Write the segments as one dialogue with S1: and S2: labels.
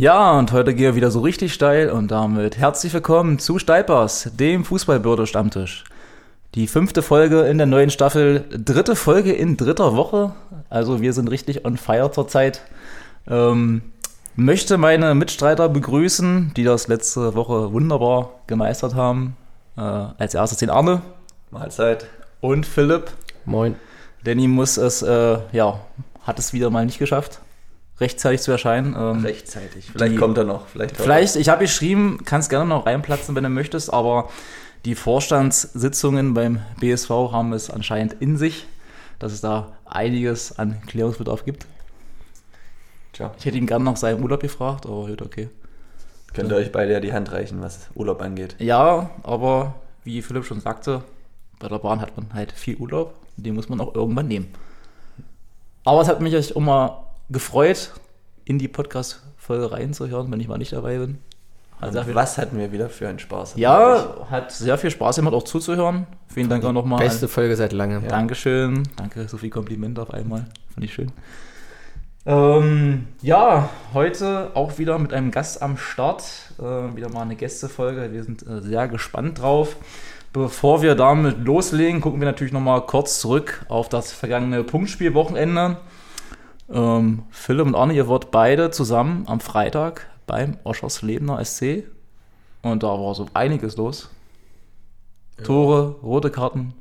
S1: Ja, und heute gehe ich wieder so richtig steil und damit herzlich willkommen zu Steipers, dem Fußballbürde-Stammtisch. Die fünfte Folge in der neuen Staffel, dritte Folge in dritter Woche. Also wir sind richtig on fire zurzeit. Ähm, möchte meine Mitstreiter begrüßen, die das letzte Woche wunderbar gemeistert haben. Äh, als erstes den Arne.
S2: Mahlzeit.
S1: Und Philipp.
S3: Moin.
S1: Danny muss es, äh, ja, hat es wieder mal nicht geschafft, rechtzeitig zu erscheinen.
S2: Ähm, rechtzeitig. Vielleicht
S1: die,
S2: kommt er noch. Vielleicht,
S1: vielleicht ich habe geschrieben, kannst gerne noch reinplatzen, wenn du möchtest, aber die Vorstandssitzungen beim BSV haben es anscheinend in sich, dass es da einiges an Klärungsbedarf gibt. Tja. Ich hätte ihn gerne nach seinem Urlaub gefragt, aber gut, okay.
S2: Könnt ihr euch beide ja die Hand reichen, was Urlaub angeht.
S1: Ja, aber wie Philipp schon sagte, bei der Bahn hat man halt viel Urlaub. Den muss man auch irgendwann nehmen. Aber es hat mich echt immer gefreut, in die Podcast-Folge reinzuhören, wenn ich mal nicht dabei bin.
S2: Hat was hatten wir wieder für einen Spaß?
S1: Ja, hat sehr viel Spaß gemacht, auch zuzuhören. Vielen Dank auch nochmal.
S3: Beste Folge seit langem.
S1: Ja. Dankeschön. Danke, so viel Kompliment auf einmal. Fand ich schön. Ähm, ja, heute auch wieder mit einem Gast am Start. Äh, wieder mal eine Gästefolge. Wir sind äh, sehr gespannt drauf. Bevor wir damit loslegen, gucken wir natürlich nochmal kurz zurück auf das vergangene Punktspielwochenende. Ähm, Philipp und Arne, ihr wart beide zusammen am Freitag beim Oscherslebner SC. Und da war so einiges los. Ja. Tore, rote Karten.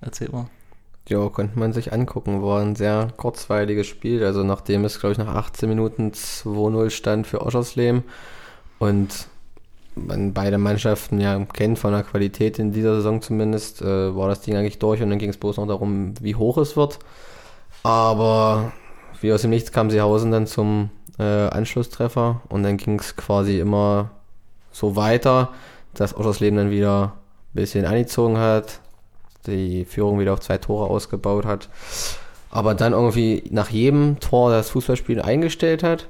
S1: Erzähl mal.
S3: Ja, konnte man sich angucken. War ein sehr kurzweiliges Spiel. Also nachdem es, glaube ich, nach 18 Minuten 2-0 stand für Oschersleben und man beide Mannschaften ja kennt von der Qualität in dieser Saison zumindest, äh, war das Ding eigentlich durch und dann ging es bloß noch darum, wie hoch es wird. Aber wie aus dem Nichts kam Seehausen dann zum äh, Anschlusstreffer und dann ging es quasi immer so weiter, dass Oschersleben dann wieder ein bisschen angezogen hat, die Führung wieder auf zwei Tore ausgebaut hat, aber dann irgendwie nach jedem Tor das Fußballspiel eingestellt hat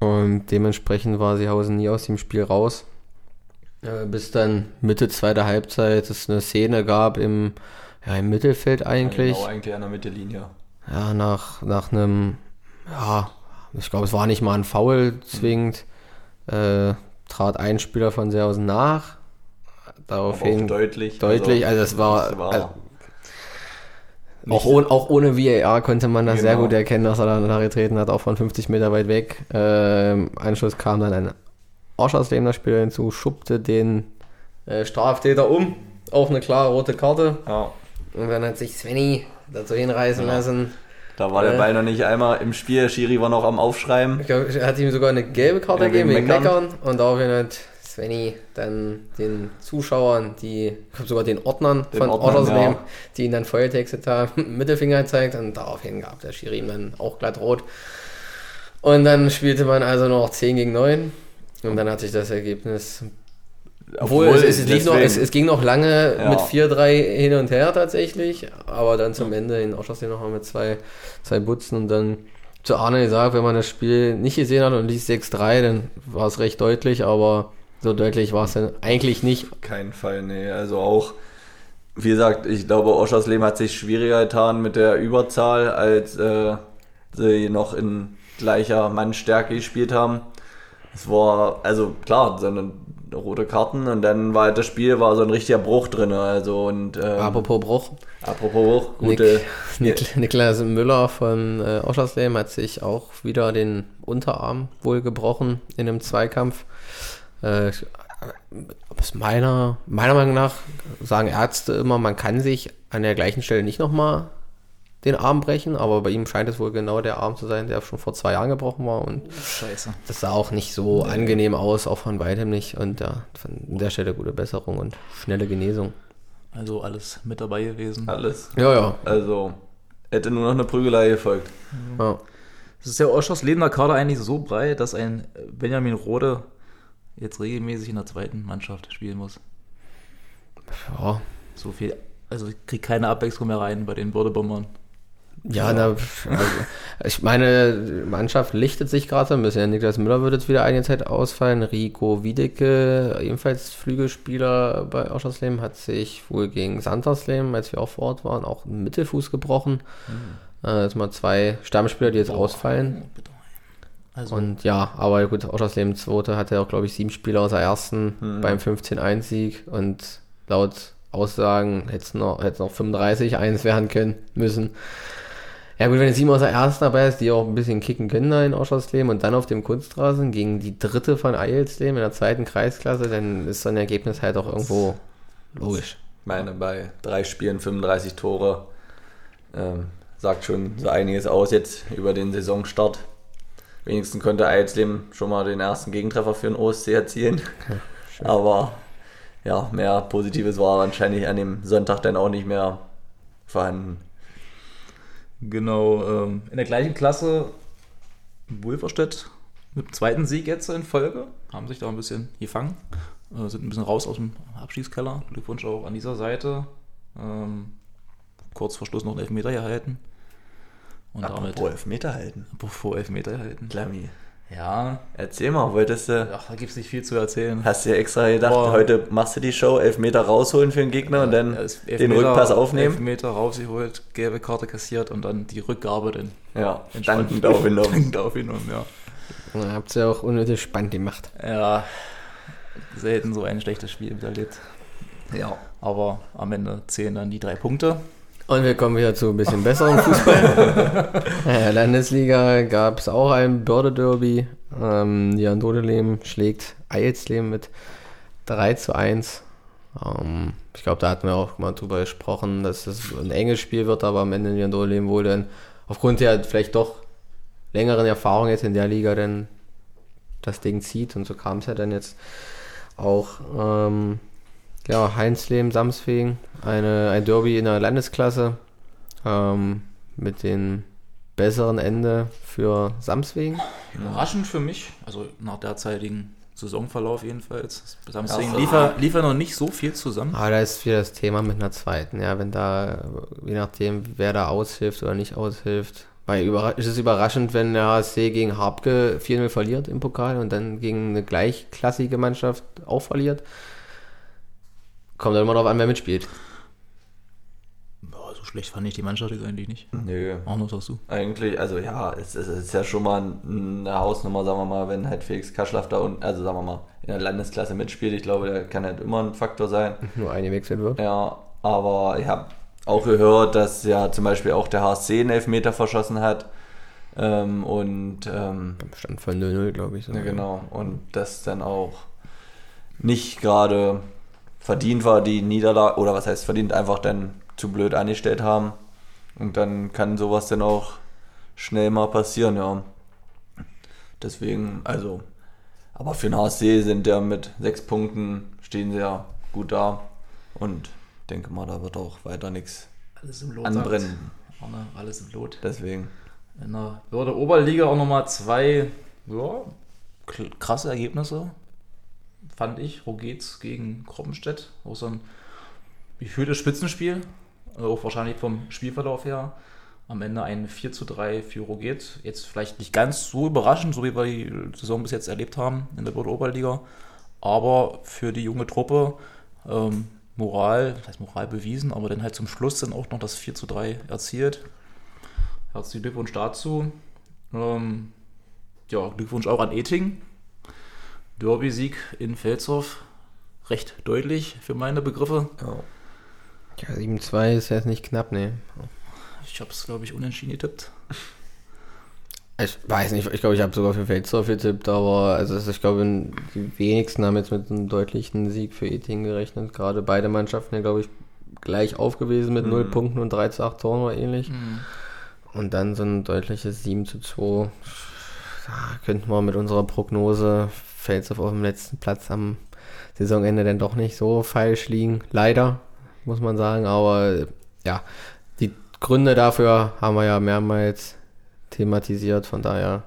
S3: und dementsprechend war Seehausen nie aus dem Spiel raus. Äh, bis dann Mitte zweiter Halbzeit es eine Szene gab im, ja, im Mittelfeld eigentlich. Ja,
S2: genau, eigentlich an der Mittellinie.
S3: Ja, nach, nach einem, ja, ich glaube, es war nicht mal ein Foul zwingend, äh, trat ein Spieler von Seehausen nach. Daraufhin
S2: deutlich.
S3: Deutlich, also, es war, war also, auch, ohne, auch ohne VAR konnte man das genau. sehr gut erkennen, dass er dann nachgetreten hat, auch von 50 Meter weit weg. Ähm, Anschluss kam dann ein Oschersleben Spieler hinzu, schuppte den äh, Straftäter um auf eine klare rote Karte. Ja. Und dann hat sich Svenny dazu hinreißen ja. lassen.
S2: Da war der äh, Ball noch nicht einmal im Spiel. Schiri war noch am Aufschreiben.
S3: Ich glaube, er hat ihm sogar eine gelbe Karte gegeben, wegen Meckern. Und daraufhin hat Svenny dann den Zuschauern, die, ich glaube sogar den Ordnern den von Ottersleim, ja. die ihn dann Feuertextet haben, Mittelfinger gezeigt und daraufhin gab der Schiri ihm dann auch glatt rot. Und dann spielte man also noch 10 gegen 9 und dann hat sich das Ergebnis obwohl, Obwohl es, es, noch, es, es, ging noch lange ja. mit 4-3 hin und her tatsächlich, aber dann zum Ende in Ausschuss nochmal mit zwei, zwei Butzen und dann zu Arne gesagt, wenn man das Spiel nicht gesehen hat und liest 6-3, dann war es recht deutlich, aber so deutlich war es dann eigentlich nicht.
S2: Kein Fall, nee. Also auch, wie gesagt, ich glaube, Oschersleben hat sich schwieriger getan mit der Überzahl, als äh, sie noch in gleicher Mannstärke gespielt haben. Es war, also klar, sondern rote Karten und dann war halt das Spiel war so ein richtiger Bruch drin. Also und ähm,
S3: apropos Bruch.
S2: Apropos Bruch,
S3: gute. Nik, Nik, Niklas Müller von äh, Oschersleben hat sich auch wieder den Unterarm wohl gebrochen in einem Zweikampf. Äh, meiner, meiner Meinung nach sagen Ärzte immer, man kann sich an der gleichen Stelle nicht nochmal den Arm brechen, aber bei ihm scheint es wohl genau der Arm zu sein, der schon vor zwei Jahren gebrochen war und Scheiße. das sah auch nicht so nee. angenehm aus, auch von weitem nicht und ja, von der Stelle gute Besserung und schnelle Genesung.
S1: Also alles mit dabei gewesen.
S2: Alles.
S3: Ja, ja.
S2: Also hätte nur noch eine Prügelei gefolgt.
S1: Ja. Es ist ja Oschers lebender Kader eigentlich so breit, dass ein Benjamin Rode jetzt regelmäßig in der zweiten Mannschaft spielen muss.
S3: Ja.
S1: So viel, also kriegt keine Abwechslung mehr rein bei den Bordebombern.
S3: Ja, na, also, ich meine, Mannschaft lichtet sich gerade ein bisschen. Niklas Müller wird jetzt wieder einige Zeit ausfallen. Rico Wiedecke, ebenfalls Flügelspieler bei Oschersleben, hat sich wohl gegen Santersleben, als wir auch vor Ort waren, auch einen Mittelfuß gebrochen. Mhm. Äh, jetzt mal zwei Stammspieler, die jetzt oh, ausfallen.
S1: Also,
S3: Und ja, aber gut, Oschersleben Zweite hatte auch, glaube ich, sieben Spieler aus der ersten
S2: Mhm.
S3: beim 15-1-Sieg und laut Aussagen hätte es noch, hätte noch 35-1 werden können müssen. Ja gut, wenn jetzt sieben aus der ersten dabei ist, die auch ein bisschen kicken können da in Oschersleben und dann auf dem Kunstrasen gegen die dritte von Eilsleben in der zweiten Kreisklasse, dann ist so ein Ergebnis halt auch irgendwo logisch.
S2: Ich meine, bei drei Spielen 35 Tore ähm, sagt schon so einiges aus jetzt über den Saisonstart. Wenigstens konnte Eilsleben schon mal den ersten Gegentreffer für den OSC erzielen. Aber ja, mehr Positives war wahrscheinlich an dem Sonntag dann auch nicht mehr vorhanden.
S1: Genau, ähm, in der gleichen Klasse Wolverstedt mit dem zweiten Sieg jetzt in Folge. Haben sich da ein bisschen gefangen. Äh, sind ein bisschen raus aus dem Abschießkeller. Glückwunsch auch an dieser Seite. Ähm, kurz vor Schluss noch einen Elfmeter gehalten. Und damit
S2: Apropos Elfmeter halten.
S1: vor Elfmeter gehalten.
S2: Klammi.
S1: Ja,
S2: Erzähl mal, wolltest du,
S1: ach, da gibt es nicht viel zu erzählen.
S2: hast du dir extra gedacht,
S1: Boah.
S2: heute machst du die Show, Elfmeter rausholen für den Gegner und dann
S1: Ja,
S2: den Rückpass aufnehmen?
S1: Elfmeter rausgeholt, gelbe Karte kassiert und dann die Rückgabe dann
S2: Ja, dankend aufgenommen.
S1: dankend aufgenommen, ja.
S3: Da habt ihr ja auch unnötig spannend gemacht.
S1: Ja, selten so ein schlechtes Spiel miterlebt.
S2: Ja.
S1: Aber am Ende zählen dann die drei Punkte.
S3: Und wir kommen wieder zu ein bisschen besserem Fußball. ja, Landesliga gab es auch ein Börde-Derby. Ähm, Jan Dodelem schlägt Eilsleben mit 3 zu 1. Ähm, ich glaube, da hatten wir auch mal drüber gesprochen, dass es ein enges Spiel wird, aber am Ende Jan Dodelem wohl dann aufgrund der vielleicht doch längeren Erfahrung jetzt in der Liga dann das Ding zieht. Und so kam es ja dann jetzt auch. Ähm, ja, Heinzleben, Samsfegen, eine, ein Derby in der Landesklasse ähm, mit dem besseren Ende für Samswegen.
S1: Überraschend für mich, also nach derzeitigen Saisonverlauf jedenfalls. Samstag
S2: Ja,
S1: lief er, lief er noch nicht so viel zusammen.
S3: Aber da ist wieder das Thema mit einer zweiten, ja, wenn da, je nachdem, wer da aushilft oder nicht aushilft. Weil überra ist es überraschend, wenn der HSC gegen Harpke 4-0 verliert im Pokal und dann gegen eine gleichklassige Mannschaft auch verliert. Kommt dann immer darauf an, wer mitspielt.
S1: Boah, so schlecht fand ich die Mannschaft jetzt eigentlich nicht.
S2: Nö.
S1: Auch noch sagst du.
S2: Eigentlich, also ja, es, es ist ja schon mal eine Hausnummer, sagen wir mal, wenn halt Felix Kaschlaff da unten, also sagen wir mal, in der Landesklasse mitspielt. Ich glaube, der kann halt immer ein Faktor sein.
S3: Nur eingewechselt wird.
S2: Ja, aber ich habe auch gehört, dass ja zum Beispiel auch der HSC einen Elfmeter verschossen hat. Ähm, und ähm,
S3: Stand von 0-0, glaube ich. So.
S2: ja, genau. Und das dann auch nicht gerade verdient war, die Niederlage, oder was heißt verdient, einfach dann zu blöd angestellt haben. Und dann kann sowas dann auch schnell mal passieren, ja. Deswegen, also, aber für den HSC sind ja mit sechs Punkten, stehen sie ja gut da. Und denke mal, da wird auch weiter nichts
S1: Alles im Lot.
S2: anbrennen.
S1: Arne, alles im Lot.
S2: Deswegen.
S1: In der Oberliga auch nochmal zwei ja, krasse Ergebnisse, fand ich. Rogez gegen Kroppenstedt. Auch so ein gefühltes Spitzenspiel. äh, Auch wahrscheinlich vom Spielverlauf her. Am Ende ein 4 zu 3 für Rogez. Jetzt vielleicht nicht ganz so überraschend, so wie wir die Saison bis jetzt erlebt haben in der Börde Oberliga. Aber für die junge Truppe ähm, Moral, das heißt Moral bewiesen, aber dann halt zum Schluss dann auch noch das 4 zu 3 erzielt. Herzlichen Glückwunsch dazu. Ähm, ja, Glückwunsch auch an Eting. Derby-Sieg in Felshof. Recht deutlich für meine Begriffe.
S2: Ja.
S3: Ja, 7-2 ist jetzt nicht knapp, ne.
S1: Ich habe es, glaube ich, unentschieden getippt.
S3: Ich weiß nicht, ich glaube, ich habe sogar für Feldsdorf getippt, aber also ich glaube, die wenigsten haben jetzt mit einem deutlichen Sieg für Eting gerechnet. Gerade beide Mannschaften ja, glaube ich, gleich auf gewesen mit 0 Punkten und 3 zu 8 Toren oder ähnlich. Und dann so ein deutliches 7 zu 2. Da könnten wir mit unserer Prognose Feldsdorf auf dem letzten Platz am Saisonende dann doch nicht so falsch liegen. Leider, muss man sagen. Aber ja, die Gründe dafür haben wir ja mehrmals thematisiert. Von daher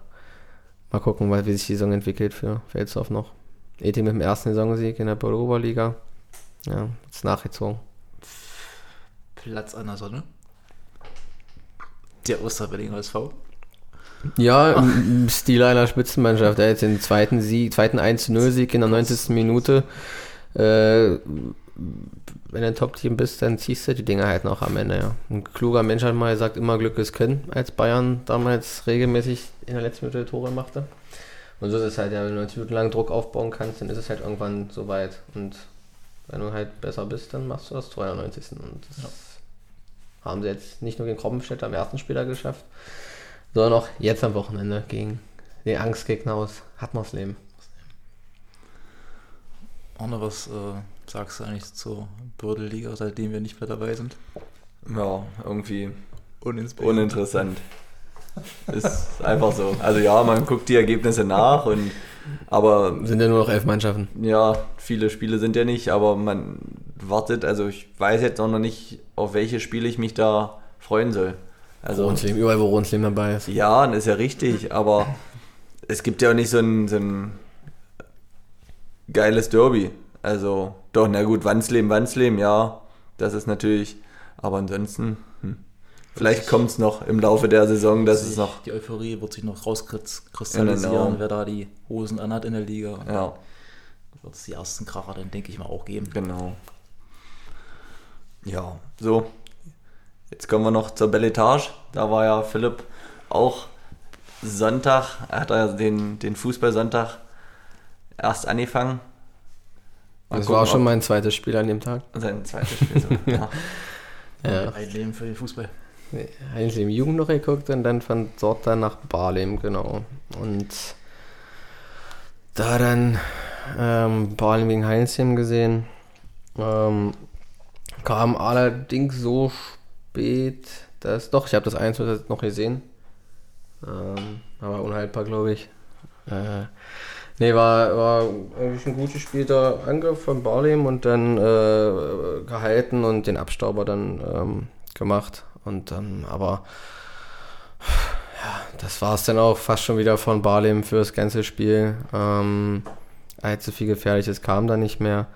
S3: mal gucken, wie sich die Saison entwickelt für Felsdorf noch. ET mit dem ersten Saisonsieg in der Oberliga. Ja, ist nachgezogen.
S1: Platz an der Sonne. Der Osterwellinger SV.
S3: Ja, im Stil einer Spitzenmannschaft. Er hat jetzt den zweiten Sieg, zweiten 1-0-Sieg in der 90. Minute. Äh, wenn du ein Top-Team bist, dann ziehst du die Dinge halt noch am Ende, ja. Ein kluger Mensch hat mal gesagt, immer Glück ist Können, als Bayern damals regelmäßig in der letzten Minute Tore machte. Und so ist es halt, ja, wenn du 90 Minuten lang Druck aufbauen kannst, dann ist es halt irgendwann soweit. Und wenn du halt besser bist, dann machst du das Tor 90. Und das ja. haben sie jetzt nicht nur gegen Kroppenstedt am ersten Spieler geschafft, sondern auch jetzt am Wochenende gegen den Angstgegner aus Hatmersleben.
S1: Arne, was äh, sagst du eigentlich zur Bürdelliga, seitdem wir nicht mehr dabei sind?
S2: Ja, irgendwie uninteressant. Ist einfach so. Also ja, man guckt die Ergebnisse nach und aber
S3: sind ja nur noch elf Mannschaften.
S2: Ja, viele Spiele sind ja nicht, aber man wartet, also ich weiß jetzt auch noch nicht, auf welche Spiele ich mich da freuen soll.
S3: Also Ronsleben, überall wo Ronsleben dabei ist.
S2: Ja, das ist ja richtig, aber es gibt ja auch nicht so ein, so ein geiles Derby. Also doch, na gut, Wandsleben, Wandsleben, ja, das ist natürlich, aber ansonsten Vielleicht kommt es noch im Laufe der Saison, dass es noch.
S1: Die Euphorie wird sich noch rauskristallisieren, genau. wer da die Hosen anhat in der Liga.
S2: Ja.
S1: Wird es die ersten Kracher dann, denke ich mal, auch geben.
S2: Genau. Ja, so. Jetzt kommen wir noch zur Belletage. Da war ja Philipp auch Sonntag, er hat ja den, den Fußballsonntag erst angefangen.
S3: Mal das gucken, war auch schon mein zweites Spiel an dem Tag.
S2: Sein zweites Spiel, so, ja.
S1: ja. Ein Leben für den Fußball
S3: eigentlich im Jugend noch geguckt und dann von dort dann nach Barlem, genau. Und da dann ähm, Barlem gegen Heinzheim gesehen. Ähm, kam allerdings so spät, dass doch, ich habe das 1 noch gesehen. Ähm, aber unhaltbar, glaube ich. Äh, nee, war, war eigentlich ein gut gespielter Angriff von Barlem und dann äh, gehalten und den Abstauber dann ähm, gemacht. Und dann, aber ja, das war es dann auch fast schon wieder von Barlem für das ganze Spiel. Ähm, allzu viel Gefährliches kam da nicht mehr.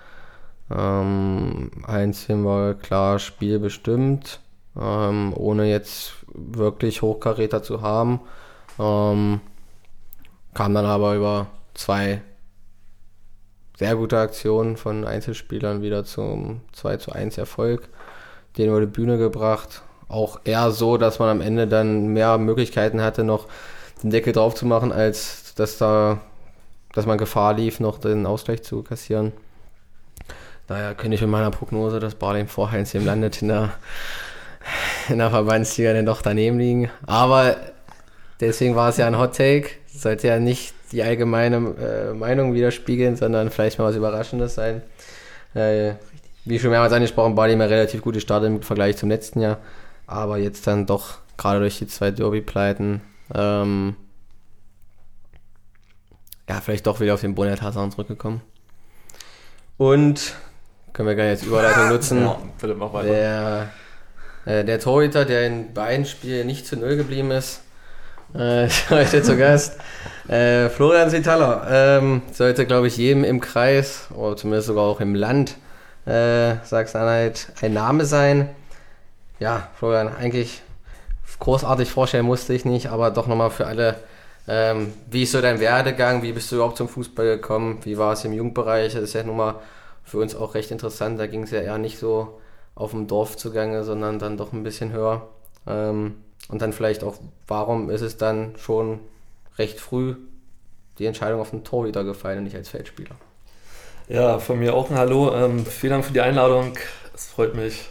S3: Ähm, Einzeln war klar spielbestimmt, ähm, ohne jetzt wirklich Hochkaräter zu haben. Ähm, kam dann aber über zwei sehr gute Aktionen von Einzelspielern wieder zum 2 zu 1 Erfolg. Den über die Bühne gebracht auch eher so, dass man am Ende dann mehr Möglichkeiten hatte, noch den Deckel drauf zu machen, als dass da, dass man Gefahr lief, noch den Ausgleich zu kassieren. Daher könnte ich mit meiner Prognose, dass Barley vor Heinz hier landet, in der, in der Verbandsliga dann doch daneben liegen. Aber deswegen war es ja ein Hot Take. Sollte ja nicht die allgemeine äh, Meinung widerspiegeln, sondern vielleicht mal was Überraschendes sein. Äh, wie schon mehrmals angesprochen, Barley mehr relativ gute Start im Vergleich zum letzten Jahr. Aber jetzt dann doch, gerade durch die zwei Derby-Pleiten, ähm, ja, vielleicht doch wieder auf den Bonnet Hassan zurückgekommen. Und können wir gerne jetzt Überleitung nutzen. Ja,
S2: bitte mach weiter.
S3: Der, der Torhüter, der in beiden Spielen nicht zu Null geblieben ist, äh, heute zu Gast. Äh, Florian Sitaler ähm, sollte, glaube ich, jedem im Kreis oder zumindest sogar auch im Land äh, Sachsen-Anhalt ein Name sein. Ja, Florian, eigentlich großartig vorstellen musste ich nicht, aber doch nochmal für alle, ähm, wie ist so dein Werdegang, wie bist du überhaupt zum Fußball gekommen, wie war es im Jugendbereich, das ist ja nun mal für uns auch recht interessant, da ging es ja eher nicht so auf dem Dorf zugange, sondern dann doch ein bisschen höher. Ähm, und dann vielleicht auch, warum ist es dann schon recht früh die Entscheidung auf den Torhüter gefallen und nicht als Feldspieler?
S4: Ja, von mir auch ein Hallo. Ähm, vielen Dank für die Einladung. Es freut mich,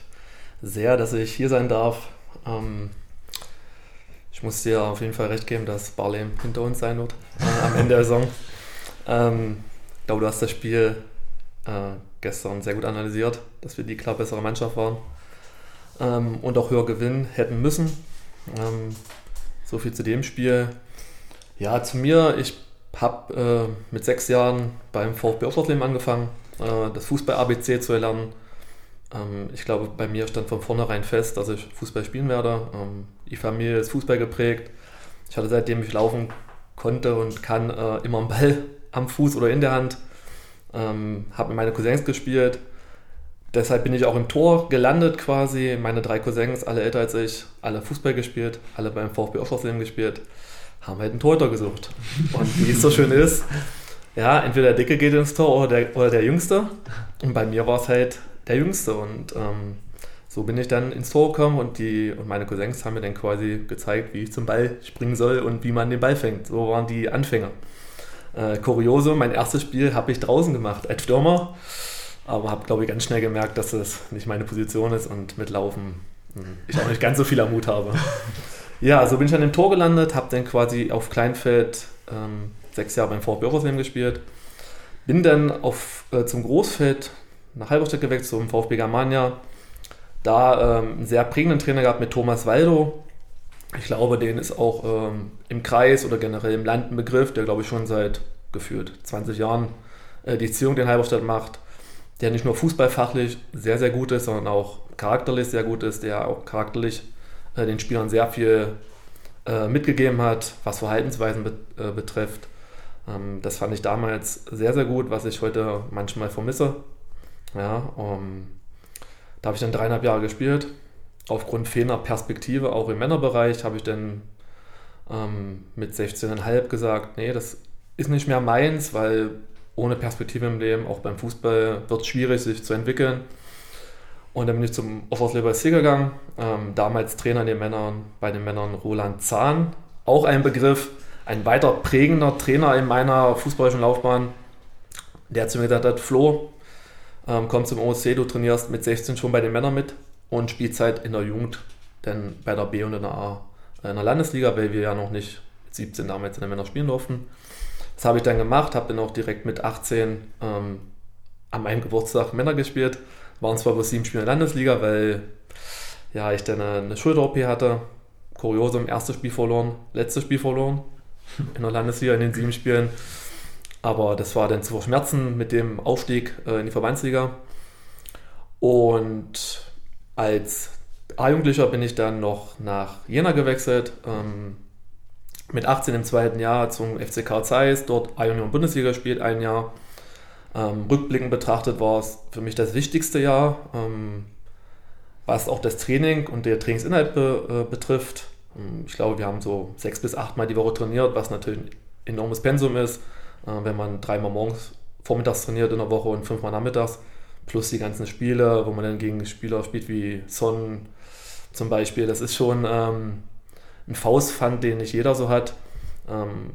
S4: sehr, dass ich hier sein darf. Ähm, ich muss dir auf jeden Fall recht geben, dass Barlem hinter uns sein wird äh, am Ende der Saison. Ähm, ich glaube, du hast das Spiel äh, gestern sehr gut analysiert, dass wir die klar bessere Mannschaft waren ähm, und auch höher gewinnen hätten müssen. Ähm, so viel zu dem Spiel. Ja, zu mir, ich habe äh, mit sechs Jahren beim VfB Oschersleben angefangen, äh, das Fußball-ABC zu erlernen ähm, ich glaube, bei mir stand von vornherein fest, dass ich Fußball spielen werde. Ähm, die Familie ist Fußball geprägt. Ich hatte seitdem ich laufen konnte und kann äh, immer einen Ball am Fuß oder in der Hand. Ähm, habe mit meinen Cousins gespielt. Deshalb bin ich auch im Tor gelandet quasi. Meine drei Cousins, alle älter als ich, alle Fußball gespielt, alle beim VfB Oschersleben gespielt, haben halt einen Torhüter gesucht. Und wie es so schön ist, ja, entweder der Dicke geht ins Tor oder der, oder der Jüngste. Und bei mir war es halt der Jüngste und ähm, so bin ich dann ins Tor gekommen und, die, und meine Cousins haben mir dann quasi gezeigt, wie ich zum Ball springen soll und wie man den Ball fängt. So waren die Anfänger. Äh, Kuriose, mein erstes Spiel habe ich draußen gemacht als Stürmer, aber habe, glaube ich, ganz schnell gemerkt, dass es nicht meine Position ist und mit Laufen hm, ich auch nicht ganz so viel am Mut habe. Ja, so bin ich dann im Tor gelandet, habe dann quasi auf Kleinfeld ähm, sechs Jahre beim VfB Obersleben gespielt, bin dann auf, äh, zum Großfeld nach Halberstadt gewechselt, zum VfB Germania, da ähm, einen sehr prägenden Trainer gehabt mit Thomas Waldo. Ich glaube, den ist auch ähm, im Kreis oder generell im Land ein Begriff, der glaube ich schon seit gefühlt 20 Jahren äh, die Ziehung in Halberstadt macht, der nicht nur fußballfachlich sehr, sehr gut ist, sondern auch charakterlich sehr gut ist, der auch charakterlich äh, den Spielern sehr viel äh, mitgegeben hat, was Verhaltensweisen bet äh, betrifft. Ähm, das fand ich damals sehr, sehr gut, was ich heute manchmal vermisse. Ja, um, da habe ich dann dreieinhalb Jahre gespielt. Aufgrund fehlender Perspektive, auch im Männerbereich, habe ich dann ähm, mit 16,5 gesagt, nee, das ist nicht mehr meins, weil ohne Perspektive im Leben, auch beim Fußball, wird es schwierig, sich zu entwickeln. Und dann bin ich zum Offersleber SC gegangen, ähm, damals Trainer den Männern, bei den Männern Roland Zahn, auch ein Begriff, ein weiter prägender Trainer in meiner fußballischen Laufbahn, der zu mir gesagt hat, Flo, ähm, komm zum OSC, du trainierst mit 16 schon bei den Männern mit und Spielzeit in der Jugend, denn bei der B und in der A äh, in der Landesliga, weil wir ja noch nicht mit 17 damals in der Männer spielen durften. Das habe ich dann gemacht, habe dann auch direkt mit 18 ähm, an meinem Geburtstag Männer gespielt. Waren zwar bloß sieben Spiele in der Landesliga, weil ja, ich dann eine, eine Schulter-OP hatte. Kuriosum, erstes Spiel verloren, letztes Spiel verloren in der Landesliga in den sieben Spielen. Aber das war dann zu verschmerzen mit dem Aufstieg äh, in die Verbandsliga. Und als A-Jugendlicher bin ich dann noch nach Jena gewechselt. Ähm, mit 18 im zweiten Jahr zum FC Karl Zeiss, dort A-Union Bundesliga gespielt, ein Jahr. Ähm, rückblickend betrachtet war es für mich das wichtigste Jahr, ähm, was auch das Training und der Trainingsinhalt be, äh, betrifft. Ähm, ich glaube, wir haben so sechs bis acht Mal die Woche trainiert, was natürlich ein enormes Pensum ist. Äh, wenn man dreimal morgens vormittags trainiert in der Woche und fünfmal nachmittags, plus die ganzen Spiele, wo man dann gegen Spieler spielt wie Son zum Beispiel. Das ist schon ähm, ein Faustpfand, den nicht jeder so hat. Ähm,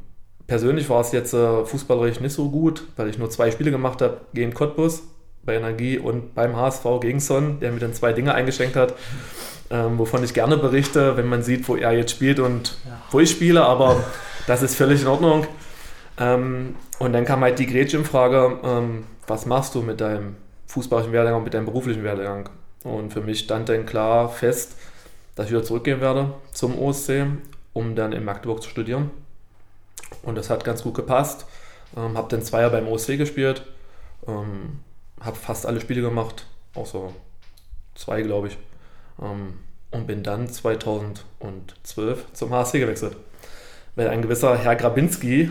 S4: persönlich war es jetzt äh, fußballerisch nicht so gut, weil ich nur zwei Spiele gemacht habe gegen Cottbus bei Energie und beim HSV gegen Son, der mir dann zwei Dinge eingeschenkt hat, ähm, wovon ich gerne berichte, wenn man sieht, wo er jetzt spielt und ja. wo ich spiele, aber das ist völlig in Ordnung. Ähm, und dann kam halt die Gretchenfrage, ähm, was machst du mit deinem fußballischen Werdegang, mit deinem beruflichen Werdegang? Und für mich stand dann klar fest, dass ich wieder zurückgehen werde zum OSC, um dann in Magdeburg zu studieren. Und das hat ganz gut gepasst. Ähm, habe dann zwei Jahre beim OSC gespielt, ähm, habe fast alle Spiele gemacht, außer zwei, glaube ich. Ähm, und bin dann 2012 zum HSC gewechselt. Weil ein gewisser Herr Grabinski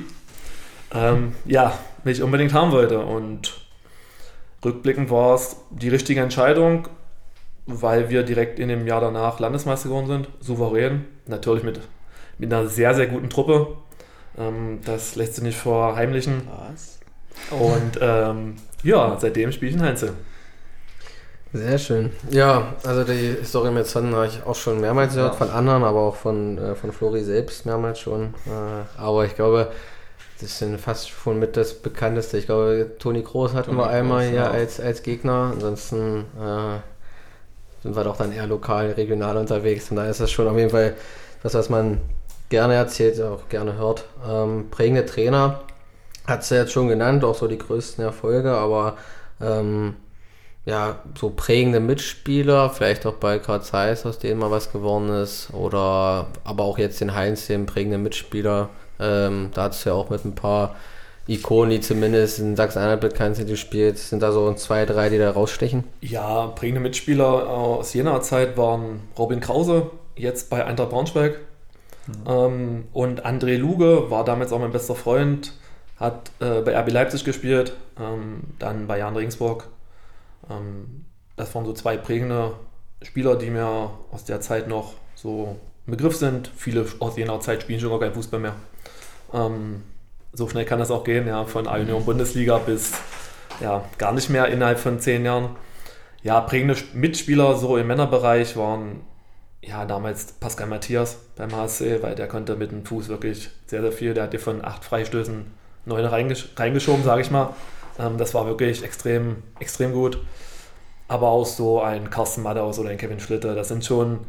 S4: ähm, ja, mich unbedingt haben wollte. Und rückblickend war es die richtige Entscheidung, weil wir direkt in dem Jahr danach Landesmeister geworden sind, souverän, natürlich mit, mit einer sehr, sehr guten Truppe. Ähm, das lässt sich nicht verheimlichen. Was? Und ähm, ja, seitdem spiele ich in Heinze.
S3: Sehr schön. Ja, also die Story mit Son habe ich auch schon mehrmals gehört, ja. von anderen, aber auch von, äh, von Flori selbst mehrmals schon. Äh, aber ich glaube, das ist fast schon mit das bekannteste. Ich glaube, Toni Groß hatten Toni wir einmal Groß, hier ja. als, als Gegner. Ansonsten äh, sind wir doch dann eher lokal, regional unterwegs. Und da ist das schon auf jeden Fall das, was man gerne erzählt, auch gerne hört. Ähm, prägende Trainer hat es ja jetzt schon genannt, auch so die größten Erfolge, aber ähm, ja, so prägende Mitspieler, vielleicht auch bei Karl Zeiss, aus denen mal was geworden ist, oder aber auch jetzt den Heinz, den prägenden Mitspieler, ähm, da hat es ja auch mit ein paar Ikonen, die zumindest in Sachsen-Anhalt bekannt sind, gespielt. Sind da so zwei, drei, die da rausstechen?
S4: Ja, prägende Mitspieler aus jener Zeit waren Robin Krause, jetzt bei Eintracht Braunschweig. Mhm. Ähm, und André Luge war damals auch mein bester Freund, hat äh, bei RB Leipzig gespielt, ähm, dann bei Jan Regensburg. Ähm, das waren so zwei prägende Spieler, die mir aus der Zeit noch so ein Begriff sind. Viele aus jener Zeit spielen schon gar kein Fußball mehr. Ähm, so schnell kann das auch gehen, ja, von A-Union Bundesliga bis ja, gar nicht mehr innerhalb von zehn Jahren. ja, prägende Mitspieler so im Männerbereich waren ja damals Pascal Matthias beim HSC, weil der konnte mit dem Fuß wirklich sehr, sehr viel. Der hat dir von acht Freistößen neun reingesch reingeschoben, sage ich mal. Ähm, das war wirklich extrem, extrem gut. Aber auch so ein Carsten Maddaus oder ein Kevin Schlitter, das sind schon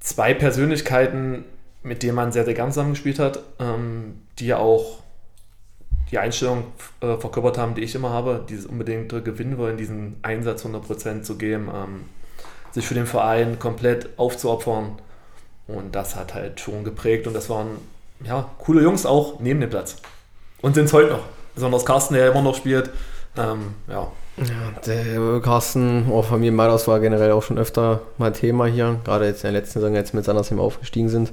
S4: zwei Persönlichkeiten, mit denen man sehr, sehr gern zusammengespielt hat, ähm, die ja auch die Einstellung äh, verkörpert haben, die ich immer habe, dieses unbedingte Gewinnen wollen, diesen Einsatz 100% zu geben, ähm, sich für den Verein komplett aufzuopfern. Und das hat halt schon geprägt und das waren ja, coole Jungs auch neben dem Platz. Und sind es heute noch. Besonders Carsten, der immer noch spielt. Ähm, ja.
S3: ja. der Carsten, oh, Familie Madaus war generell auch schon öfter mal Thema hier, gerade jetzt in der letzten Saison, wir mit Sandersheim aufgestiegen sind.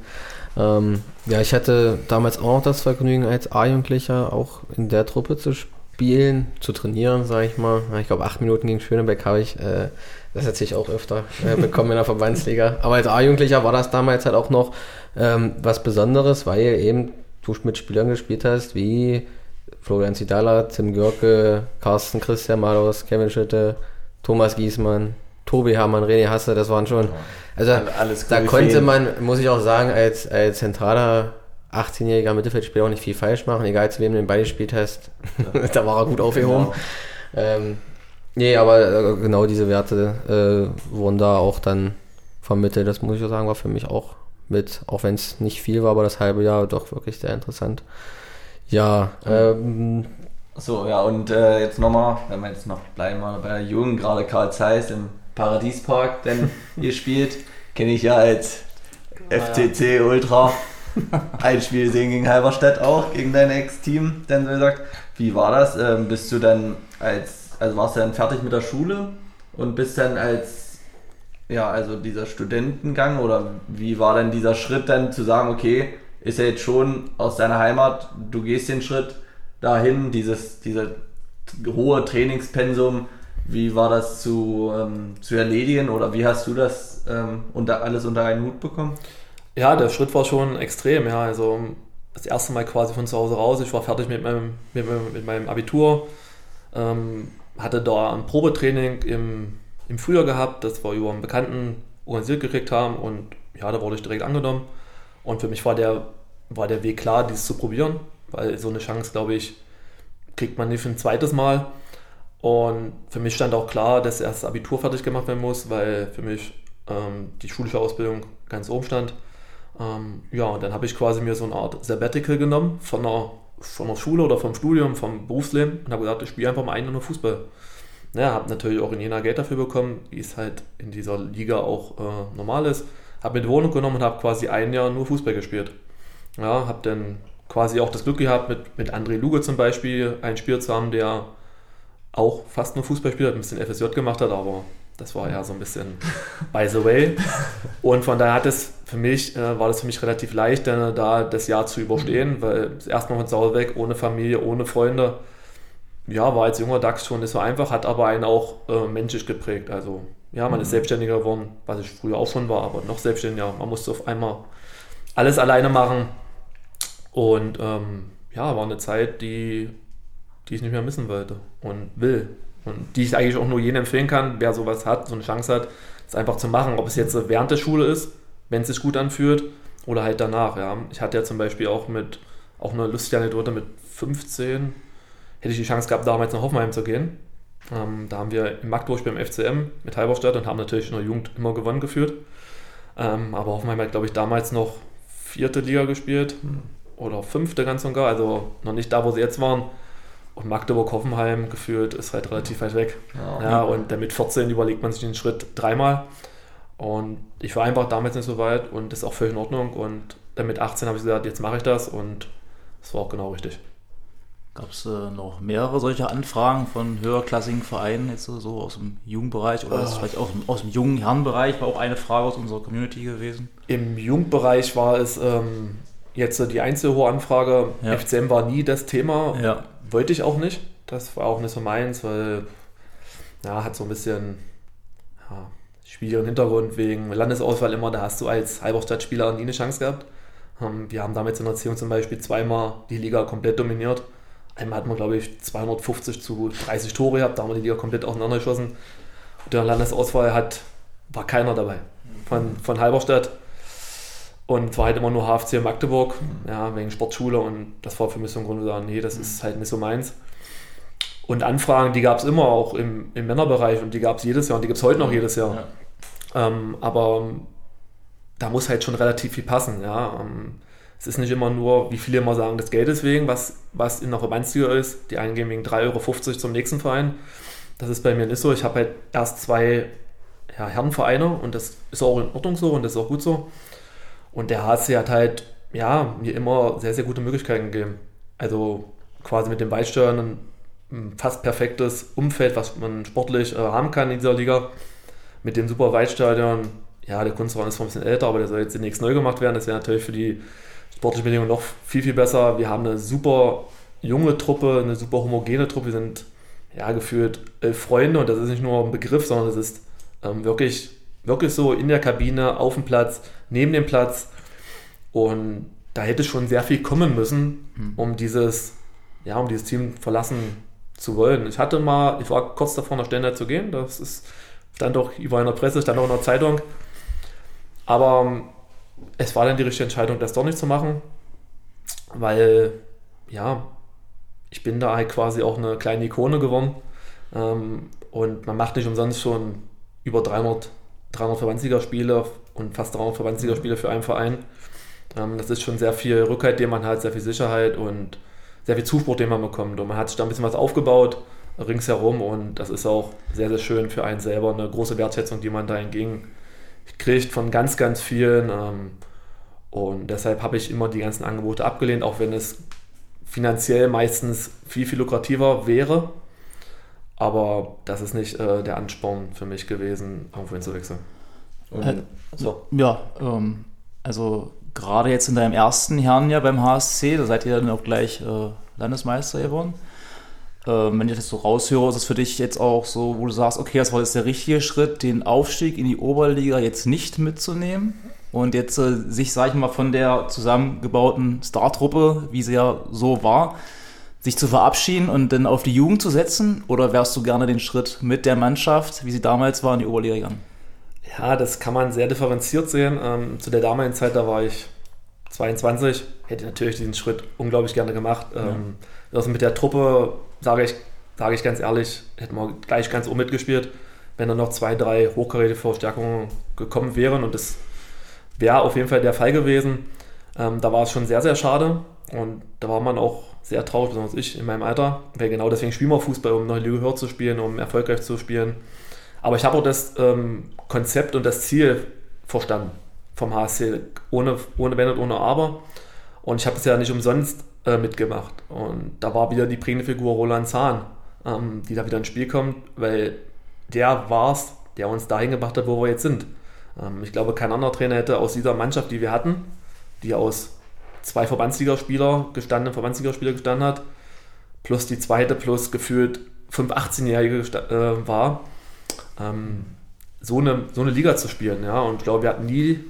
S3: Ähm, ja, ich hatte damals auch noch das Vergnügen, als A-Jugendlicher auch in der Truppe zu spielen, zu trainieren, sage ich mal. Ich glaube, acht Minuten gegen Schönebeck habe ich, äh, das hätte ich auch öfter äh, bekommen in der Verbandsliga. Aber als A-Jugendlicher war das damals halt auch noch ähm, was Besonderes, weil eben du mit Spielern gespielt hast, wie Florian Zidala, Tim Görke, Carsten Christian Malos, Kevin Schütte, Thomas Giesmann, Tobi Hermann, René Hasse, das waren schon. Also Alles da konnte man, muss ich auch sagen, als, als zentraler 18-jähriger Mittelfeldspieler auch nicht viel falsch machen, egal zu wem du den Ball gespielt hast. Da war er gut aufgehoben. Genau. Ähm, nee, aber äh, genau diese Werte äh, wurden da auch dann vermittelt. Das muss ich auch sagen, war für mich auch mit, auch wenn es nicht viel war, aber das halbe Jahr doch wirklich sehr interessant. Ja, ähm,
S2: so, ja, und äh, jetzt nochmal, wenn wir jetzt noch bleiben bei der Jugend, gerade Karl Zeiss im Paradiespark, denn ihr spielt, kenne ich ja als FCC Ultra. Ein Spiel sehen gegen Halberstadt auch, gegen dein Ex-Team, denn so gesagt. Wie war das? Ähm, bist du dann als, also warst du dann fertig mit der Schule und bist dann als, ja, also dieser Studentengang oder wie war denn dieser Schritt dann zu sagen, okay, ist ja jetzt schon aus deiner Heimat, du gehst den Schritt dahin, dieses, dieser hohe Trainingspensum, wie war das zu, ähm, zu erledigen oder wie hast du das ähm, unter, alles unter einen Hut bekommen?
S4: Ja, der Schritt war schon extrem. Ja, also das erste Mal quasi von zu Hause raus. Ich war fertig mit meinem, mit meinem, mit meinem Abitur, ähm, hatte da ein Probetraining im, im Frühjahr gehabt, das wir über einen Bekannten organisiert gekriegt haben und ja, da wurde ich direkt angenommen. Und für mich war der, war der Weg klar, dies zu probieren, weil so eine Chance, glaube ich, kriegt man nicht für ein zweites Mal. Und für mich stand auch klar, dass erst das Abitur fertig gemacht werden muss, weil für mich ähm, die schulische Ausbildung ganz oben stand. Ähm, ja, und dann habe ich quasi mir so eine Art Sabbatical genommen von der, von der Schule oder vom Studium, vom Berufsleben und habe gesagt, ich spiele einfach mal einen nur Fußball. Ja, habe natürlich auch in Jena Geld dafür bekommen, wie es halt in dieser Liga auch äh, normal ist. Habe mir die Wohnung genommen und habe quasi ein Jahr nur Fußball gespielt. Ja, habe dann quasi auch das Glück gehabt, mit, mit André Luge zum Beispiel einen Spieler zu haben, der auch fast nur Fußball spielt, ein bisschen FSJ gemacht hat, aber das war ja so ein bisschen by the way. Und von daher hat es für mich, äh, war das für mich relativ leicht, dann da das Jahr zu überstehen, weil erstmal von Hause weg, ohne Familie, ohne Freunde. Ja, war als junger DAX schon nicht so einfach, hat aber einen auch äh, menschlich geprägt. Also ja, man ist mhm. selbstständiger geworden, was ich früher auch schon war, aber noch selbstständiger. Man musste auf einmal alles alleine machen. Und ähm, ja, war eine Zeit, die die ich nicht mehr missen wollte und will. Und die ich eigentlich auch nur jedem empfehlen kann, wer sowas hat, so eine Chance hat, es einfach zu machen. Ob es jetzt während der Schule ist, wenn es sich gut anfühlt, oder halt danach. Ja. Ich hatte ja zum Beispiel auch mit, auch eine lustige Anekdote mit 15, hätte ich die Chance gehabt, damals nach Hoffenheim zu gehen. Ähm, da haben wir in Magdeburg beim FCM mit Halberstadt und haben natürlich in der Jugend immer gewonnen geführt. Ähm, aber Hoffenheim hat, glaube ich, damals noch vierte Liga gespielt hm. oder fünfte ganz und gar, also noch nicht da, wo sie jetzt waren. Und Magdeburg-Hoffenheim gefühlt ist halt relativ weit weg. Ja, ja, und damit 14 überlegt man sich den Schritt dreimal. Und ich war einfach damals nicht so weit und das ist auch völlig in Ordnung. Und dann mit 18 habe ich gesagt, jetzt mache ich das und das war auch genau richtig.
S1: Gab es äh, noch mehrere solcher Anfragen von höherklassigen Vereinen, jetzt so aus dem Jugendbereich oder oh. vielleicht auch aus dem jungen Herrenbereich? War auch eine Frage aus unserer Community gewesen.
S4: Im Jugendbereich war es ähm, jetzt die einzelne Anfrage. Ja. FCM war nie das Thema. Ja wollte ich auch nicht. Das war auch nicht so meins, weil ja, hat so ein bisschen ja, schwierigen Hintergrund wegen Landesauswahl immer. Da hast du als Halberstadt-Spieler nie eine Chance gehabt. Ähm, wir haben damals in der Erziehung zum Beispiel zweimal die Liga komplett dominiert. Einmal hat man, glaube ich, 250 zu 30 Tore gehabt, da haben wir die Liga komplett auseinandergeschossen. der Landesauswahl hat, war keiner dabei von, von Halberstadt. Und war halt immer nur HFC Magdeburg, ja, wegen Sportschule und das war für mich so ein Grund, zu sagen, nee, das ist halt nicht so meins. Und Anfragen, die gab es immer auch im, im Männerbereich und die gab es jedes Jahr und die gibt es heute noch jedes Jahr. Ja. Ähm, aber da muss halt schon relativ viel passen, ja. Ähm, es ist nicht immer nur, wie viele immer sagen, das Geld deswegen, was, was in der Verbandsliga ist. Die einen gehen wegen 3,50 Euro zum nächsten Verein. Das ist bei mir nicht so. Ich habe halt erst zwei ja, Herrenvereine und das ist auch in Ordnung so und das ist auch gut so. Und der HC hat halt, ja, mir immer sehr, sehr gute Möglichkeiten gegeben. Also quasi mit dem Beisteuern ein fast perfektes Umfeld, was man sportlich äh, haben kann in dieser Liga. Mit dem super Weitstadion, ja, der Kunstraum ist zwar ein bisschen älter, aber der soll jetzt demnächst neu gemacht werden. Das wäre natürlich für die sportliche Bedingungen noch viel, viel besser. Wir haben eine super junge Truppe, eine super homogene Truppe. Wir sind ja gefühlt elf Freunde und das ist nicht nur ein Begriff, sondern es ist ähm, wirklich, wirklich so in der Kabine, auf dem Platz, neben dem Platz. Und da hätte schon sehr viel kommen müssen, hm. um dieses, ja, um dieses Team verlassen zu wollen. Ich hatte mal, ich war kurz davor, nach Stender zu gehen. Das ist, stand auch, ich war in der Presse, stand auch in der Zeitung. Aber ähm, es war dann die richtige Entscheidung, das doch nicht zu machen, weil, ja, ich bin da halt quasi auch eine kleine Ikone geworden. Ähm, und man macht nicht umsonst schon über 300, 300 Verbandsligaspiele und fast 300 Verbandsligaspiele für einen Verein. Ähm, das ist schon sehr viel Rückhalt, den man hat, sehr viel Sicherheit und sehr viel Zuspruch, den man bekommt. Und man hat sich da ein bisschen was aufgebaut ringsherum und das ist auch sehr, sehr schön für einen selber. Eine große Wertschätzung, die man da entgegen kriegt von ganz, ganz vielen. Ähm, und deshalb habe ich immer die ganzen Angebote abgelehnt, auch wenn es finanziell meistens viel, viel lukrativer wäre. Aber das ist nicht äh, der Ansporn für mich gewesen, irgendwo hinzuwechseln.
S1: Äh, so. Ja, ähm, also gerade jetzt in deinem ersten Jahr beim HSC, da seid ihr dann auch gleich äh, Landesmeister geworden. Ähm, wenn ich das so raushöre, ist es für dich jetzt auch so, wo du sagst, okay, das war jetzt der richtige Schritt, den Aufstieg in die Oberliga jetzt nicht mitzunehmen und jetzt äh, sich, sag ich mal, von der zusammengebauten Startruppe, wie sie ja so war, sich zu verabschieden und dann auf die Jugend zu setzen? Oder wärst du gerne den Schritt mit der Mannschaft, wie sie damals war, in die Oberliga gegangen?
S4: Ja, das kann man sehr differenziert sehen. Ähm, zu der damaligen Zeit, da war ich 22, hätte natürlich diesen Schritt unglaublich gerne gemacht. Ja. Ähm, also mit der Truppe, sage ich, sage ich ganz ehrlich, hätten wir gleich ganz oben mitgespielt, wenn da noch zwei, drei hochkarätige Verstärkungen gekommen wären. Und das wäre auf jeden Fall der Fall gewesen. Ähm, da war es schon sehr, sehr schade. Und da war man auch sehr traurig, besonders ich in meinem Alter. Weil genau deswegen spielen wir Fußball, um noch Liga höher zu spielen, um erfolgreich zu spielen. Aber ich habe auch das ähm, Konzept und das Ziel verstanden vom HSC, ohne, ohne Wenn und ohne Aber. Und ich habe das ja nicht umsonst äh, mitgemacht. Und da war wieder die prägende Figur Roland Zahn, ähm, die da wieder ins Spiel kommt, weil der war es, der uns dahin gebracht hat, wo wir jetzt sind. Ähm, ich glaube, kein anderer Trainer hätte aus dieser Mannschaft, die wir hatten, die aus zwei Verbandsligaspieler, gestandene Verbandsligaspieler gestanden hat, plus die zweite, plus gefühlt fünf 18-Jährige äh, war, ähm, so, eine, so eine Liga zu spielen. Ja? Und ich glaube, wir hatten nie,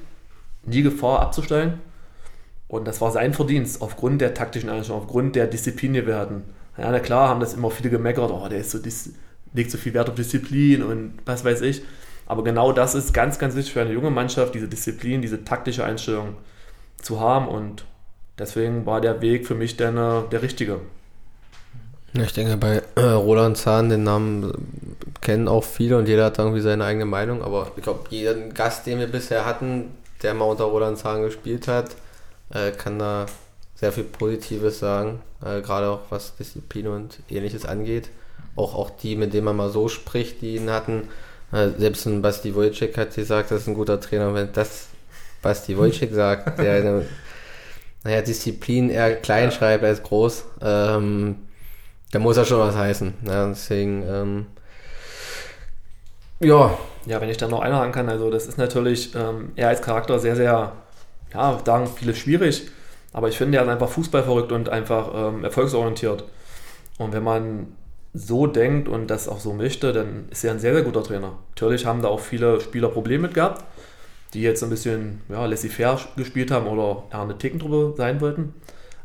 S4: nie Gefahr abzusteigen. Und das war sein Verdienst, aufgrund der taktischen Einstellung, aufgrund der Disziplin, die wir hatten. Ja, na klar, haben das immer viele gemeckert, oh, der ist so, legt so viel Wert auf Disziplin und was weiß ich. Aber genau das ist ganz, ganz wichtig für eine junge Mannschaft, diese Disziplin, diese taktische Einstellung zu haben. Und deswegen war der Weg für mich dann äh, der richtige.
S3: Ich denke, bei äh, Roland Zahn, den Namen kennen auch viele und jeder hat irgendwie seine eigene Meinung. Aber ich glaube, jeden Gast, den wir bisher hatten, der mal unter Roland Zahn gespielt hat, äh, kann da sehr viel Positives sagen. Äh, gerade auch was Disziplin und ähnliches angeht. Auch, auch die, mit denen man mal so spricht, die ihn hatten. Äh, selbst ein Basti Wojcik hat gesagt, das ist ein guter Trainer. Wenn das Basti Wojcik sagt, der eine naja, Disziplin eher klein schreibt als groß, ähm, da muss er schon was heißen. Ja, deswegen, ähm,
S4: ja. Ja, wenn ich da noch einhaken kann, also das ist natürlich, ähm, er als Charakter sehr, sehr, ja, sagen viele schwierig, aber ich finde, er ist einfach fußballverrückt und einfach ähm, erfolgsorientiert. Und wenn man so denkt und das auch so möchte, dann ist er ein sehr, sehr guter Trainer. Natürlich haben da auch viele Spieler Probleme mit gehabt, die jetzt ein bisschen ja, laissez-faire gespielt haben oder ja, eine Tickentruppe sein wollten.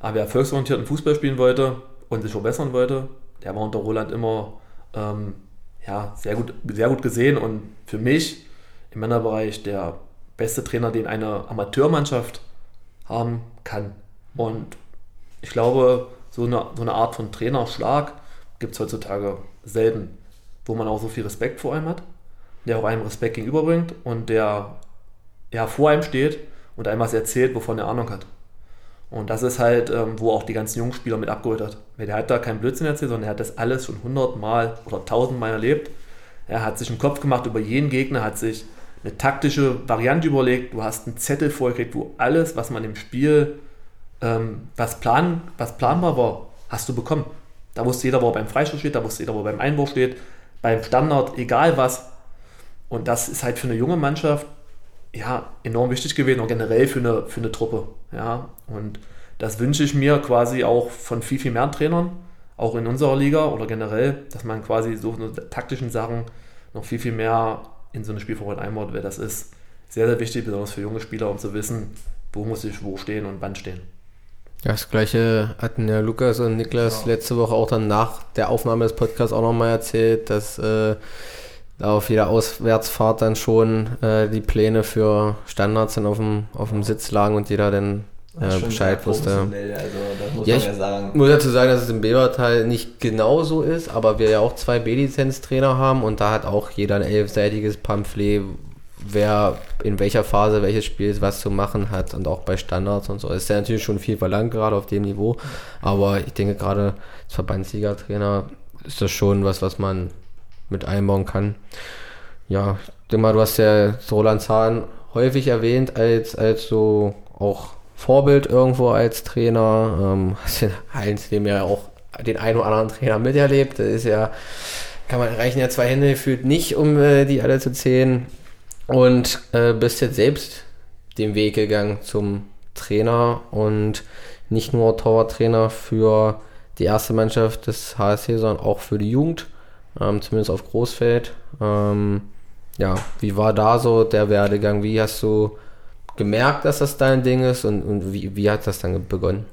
S4: Aber wer erfolgsorientierten Fußball spielen wollte und sich verbessern wollte, der war unter Roland immer ähm, ja, sehr gut, sehr gut gesehen und für mich im Männerbereich der beste Trainer, den eine Amateurmannschaft haben kann. Und ich glaube, so eine, so eine Art von Trainerschlag gibt es heutzutage selten, wo man auch so viel Respekt vor einem hat, der auch einem Respekt gegenüberbringt und der ja, vor einem steht und einem was erzählt, wovon er Ahnung hat. Und das ist halt, ähm, wo auch die ganzen jungen Spieler mit abgeholt hat. Weil der hat da keinen Blödsinn erzählt, sondern er hat das alles schon hundertmal oder tausendmal erlebt. Er hat sich einen Kopf gemacht über jeden Gegner, hat sich eine taktische Variante überlegt. Du hast einen Zettel vorgekriegt, wo alles, was man im Spiel, ähm, was, plan, was planbar war, hast du bekommen. Da wusste jeder, wo er beim Freistoß steht, da wusste jeder, wo er beim Einwurf steht, beim Standard, egal was. Und das ist halt für eine junge Mannschaft ja, enorm wichtig gewesen und generell für eine, für eine Truppe. Ja. Und das wünsche ich mir quasi auch von viel, viel mehr Trainern, auch in unserer Liga oder generell, dass man quasi so taktischen Sachen noch viel, viel mehr in so eine Spielvorbereitung einbaut, weil das ist sehr, sehr wichtig, besonders für junge Spieler, um zu wissen, wo muss ich wo stehen und wann stehen.
S3: Ja, das gleiche hatten ja Lukas und Niklas genau. letzte Woche auch dann nach der Aufnahme des Podcasts auch nochmal erzählt, dass äh, auf jeder Auswärtsfahrt dann schon äh, die Pläne für Standards dann auf dem, auf dem Sitz lagen und jeder dann äh, Bescheid wusste. Also, muss ja, ich ja muss dazu sagen, dass es im Bebertal nicht genau so ist, aber wir ja auch zwei B-Lizenz-Trainer haben und da hat auch jeder ein elfseitiges Pamphlet, wer in welcher Phase welches Spiels was zu machen hat und auch bei Standards und so. Es ist ja natürlich schon viel verlangt, gerade auf dem Niveau, aber ich denke gerade als Verbandsliga-Trainer ist das schon was, was man mit einbauen kann. Ja, ich denke mal, du hast ja Roland Zahn häufig erwähnt als, als so auch Vorbild irgendwo als Trainer. Ähm, hast in Heinz dem ja auch den einen oder anderen Trainer miterlebt. Das ist ja, kann man, reichen ja zwei Hände gefühlt nicht, um äh, die alle zu zählen. Und äh, bist jetzt selbst den Weg gegangen zum Trainer und nicht nur Torwarttrainer für die erste Mannschaft des HSC, sondern auch für die Jugend ähm, zumindest auf Großfeld. Ähm, ja, wie war da so der Werdegang? Wie hast du gemerkt, dass das dein Ding ist und, und wie, wie hat das dann begonnen?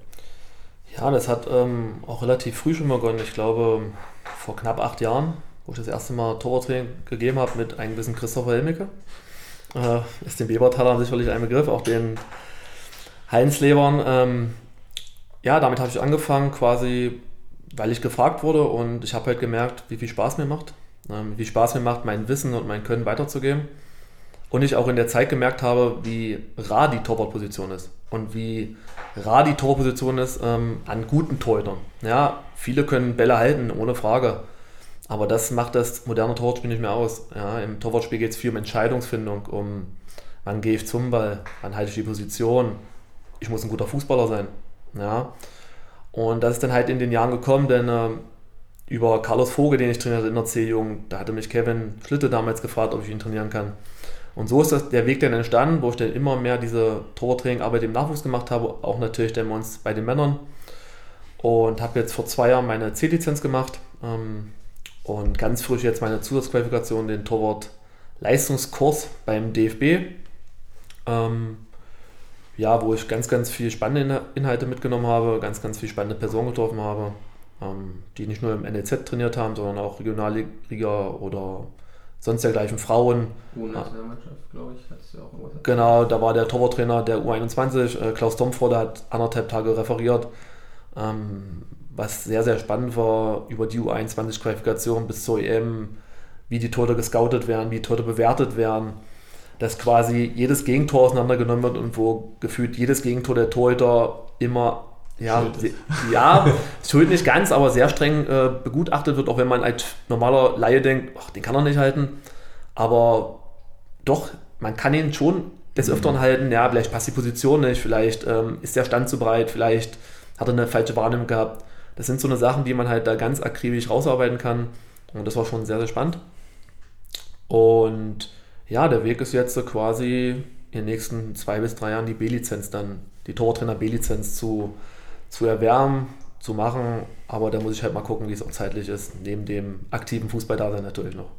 S4: Ja, das hat ähm, auch relativ früh schon begonnen. Ich glaube, vor knapp acht Jahren, wo ich das erste Mal Torwarttraining gegeben habe mit einem gewissen Christopher Helmicke. Äh, ist dem Webertaler sicherlich ein Begriff, auch den Heinz Levern. Ähm, ja, damit habe ich angefangen, quasi weil ich gefragt wurde und ich habe halt gemerkt, wie viel Spaß mir macht. Ähm, wie Spaß mir macht, mein Wissen und mein Können weiterzugeben. Und ich auch in der Zeit gemerkt habe, wie rar die Torwartposition ist und wie rar die Torposition ist ähm, an guten Torhütern. Ja, viele können Bälle halten, ohne Frage. Aber das macht das moderne Torwartspiel nicht mehr aus. Ja, Im Torwartspiel geht es viel um Entscheidungsfindung, um wann gehe ich zum Ball, wann halte ich die Position. Ich muss ein guter Fußballer sein. Ja, und das ist dann halt in den Jahren gekommen, denn äh, über Carlos Vogel, den ich trainierte in der C-Jugend, da hatte mich Kevin Schlitte damals gefragt, ob ich ihn trainieren kann. Und so ist das, der Weg dann entstanden, wo ich dann immer mehr diese Tortraining-Arbeit im Nachwuchs gemacht habe, auch natürlich dann bei uns bei den Männern. Und habe jetzt vor zwei Jahren meine C-Lizenz gemacht ähm, und ganz frisch jetzt meine Zusatzqualifikation, den Torwart-Leistungskurs beim DFB. Ähm, ja, wo ich ganz, ganz viel spannende Inhalte mitgenommen habe, ganz, ganz viel spannende Personen getroffen habe, ähm, die nicht nur im NLZ trainiert haben, sondern auch Regionalliga oder sonst dergleichen Frauen. U-Nationalmannschaft, glaube ich, hat ja auch irgendwas. Genau, da war der Torwarttrainer der U21, äh, Klaus Domfroh, der hat anderthalb Tage referiert, ähm, was sehr, sehr spannend war über die U21-Qualifikation bis zur EM, wie die Tore gescoutet werden, wie die Tore bewertet werden dass quasi jedes Gegentor auseinandergenommen wird und wo gefühlt jedes Gegentor der Torhüter immer ja, schuld ja, schuld nicht ganz, aber sehr streng äh, begutachtet wird, auch wenn man als normaler Laie denkt, ach, den kann er nicht halten. Aber doch, man kann ihn schon des Öfteren mhm. halten, ja, vielleicht passt die Position nicht, vielleicht ähm, ist der Stand zu breit, vielleicht hat er eine falsche Wahrnehmung gehabt. Das sind so eine Sachen, die man halt da ganz akribisch rausarbeiten kann. Und das war schon sehr, sehr spannend. Und ja, der Weg ist jetzt quasi in den nächsten zwei bis drei Jahren die B-Lizenz dann, die Tortrainer B-Lizenz zu, zu erwärmen, zu machen. Aber da muss ich halt mal gucken, wie es auch zeitlich ist, neben dem aktiven Fußballdasein natürlich noch.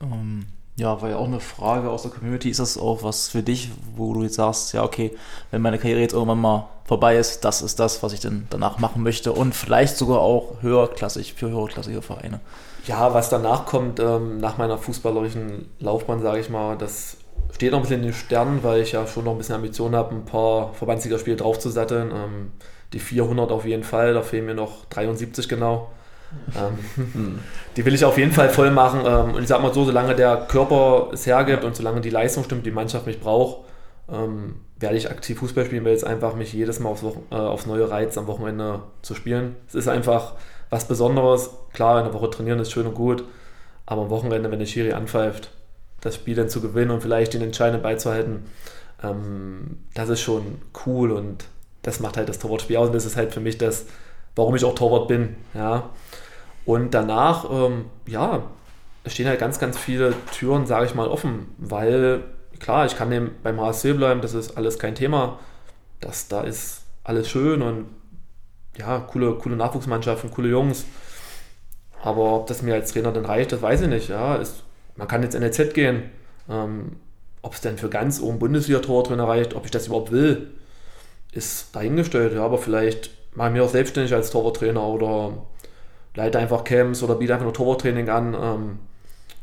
S1: Um, ähm, ja, war ja auch eine Frage aus der Community. Ist das auch was für dich, wo du jetzt sagst, ja, okay, wenn meine Karriere jetzt irgendwann mal vorbei ist, das ist das, was ich dann danach machen möchte und vielleicht sogar auch höherklassig für höherklassige Vereine.
S4: Ja, was danach kommt, ähm, nach meiner fußballerischen Laufbahn, sage ich mal, das steht noch ein bisschen in den Sternen, weil ich ja schon noch ein bisschen Ambitionen habe, ein paar Verbandsligaspiele draufzusatteln. Ähm, die 400 auf jeden Fall, da fehlen mir noch 73 genau. Ähm, die will ich auf jeden Fall voll machen. Ähm, und ich sag mal so, solange der Körper es hergibt und solange die Leistung stimmt, die Mannschaft mich braucht, ähm, werde ich aktiv Fußball spielen, weil es einfach mich jedes Mal aufs, äh, aufs neue Reiz am Wochenende zu spielen. Es ist einfach was Besonderes. Klar, in der Woche trainieren ist schön und gut, aber am Wochenende, wenn der Schiri anpfeift, das Spiel dann zu gewinnen und vielleicht den Entscheidenden beizuhalten, das ist schon cool und das macht halt das Torwartspiel aus und das ist halt für mich das, warum ich auch Torwart bin. Ja. Und danach, ähm, ja, stehen halt ganz, ganz viele Türen, sage ich mal, offen, weil klar, ich kann dem beim HSC bleiben, das ist alles kein Thema. Das, da ist alles schön und ja, coole, coole Nachwuchsmannschaften, coole Jungs. Aber ob das mir als Trainer dann reicht, das weiß ich nicht. Ja, ist, man kann jetzt in NLZ gehen. Ähm, ob es denn für ganz oben Bundesliga-Tortrainer reicht, ob ich das überhaupt will, ist dahingestellt. Ja, aber vielleicht mache ich mir auch selbstständig als Torwarttrainer oder leite einfach Camps oder biete einfach nur Torwarttraining an, ähm,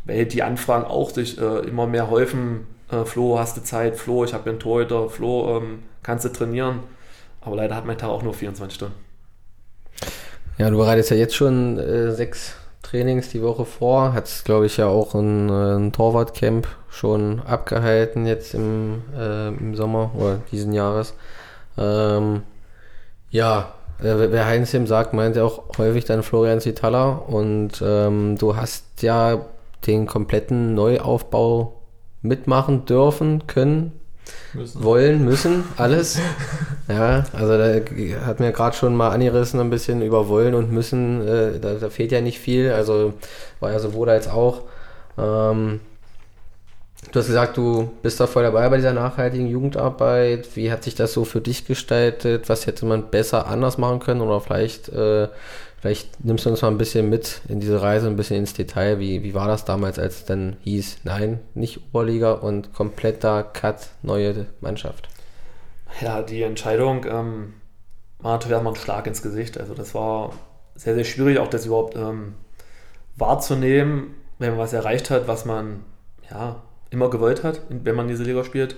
S4: weil die Anfragen auch sich äh, immer mehr häufen. Äh, Flo, hast du Zeit? Flo, ich habe einen Torhüter. Flo, ähm, kannst du trainieren? Aber leider hat mein Tag auch nur 24 Stunden.
S3: Ja, du bereitest ja jetzt schon äh, sechs Trainings die Woche vor. Hat, glaube ich, ja auch ein, äh, ein Torwartcamp schon abgehalten jetzt im, äh, im Sommer oder diesen Jahres. Ähm, ja, äh, wer Heinzim sagt, meint ja auch häufig dann Florian Zitala und ähm, du hast ja den kompletten Neuaufbau mitmachen dürfen, können, müssen. wollen, müssen, alles. ja, also da hat mir gerade schon mal angerissen ein bisschen über wollen und müssen, äh, da, da, fehlt ja nicht viel, also war ja sowohl als auch. Ähm, Du hast gesagt, du bist da voll dabei bei dieser nachhaltigen Jugendarbeit. Wie hat sich das so für dich gestaltet? Was hätte man besser anders machen können? Oder vielleicht, äh, vielleicht nimmst du uns mal ein bisschen mit in diese Reise, ein bisschen ins Detail. Wie, wie war das damals, als es dann hieß, nein, nicht Oberliga und kompletter Cut, neue Mannschaft?
S4: Ja, die Entscheidung ähm, war natürlich erstmal ein Schlag ins Gesicht. Also das war sehr, sehr schwierig, auch das überhaupt ähm, wahrzunehmen, wenn man was erreicht hat, was man ja immer gewollt hat, wenn man diese Liga spielt.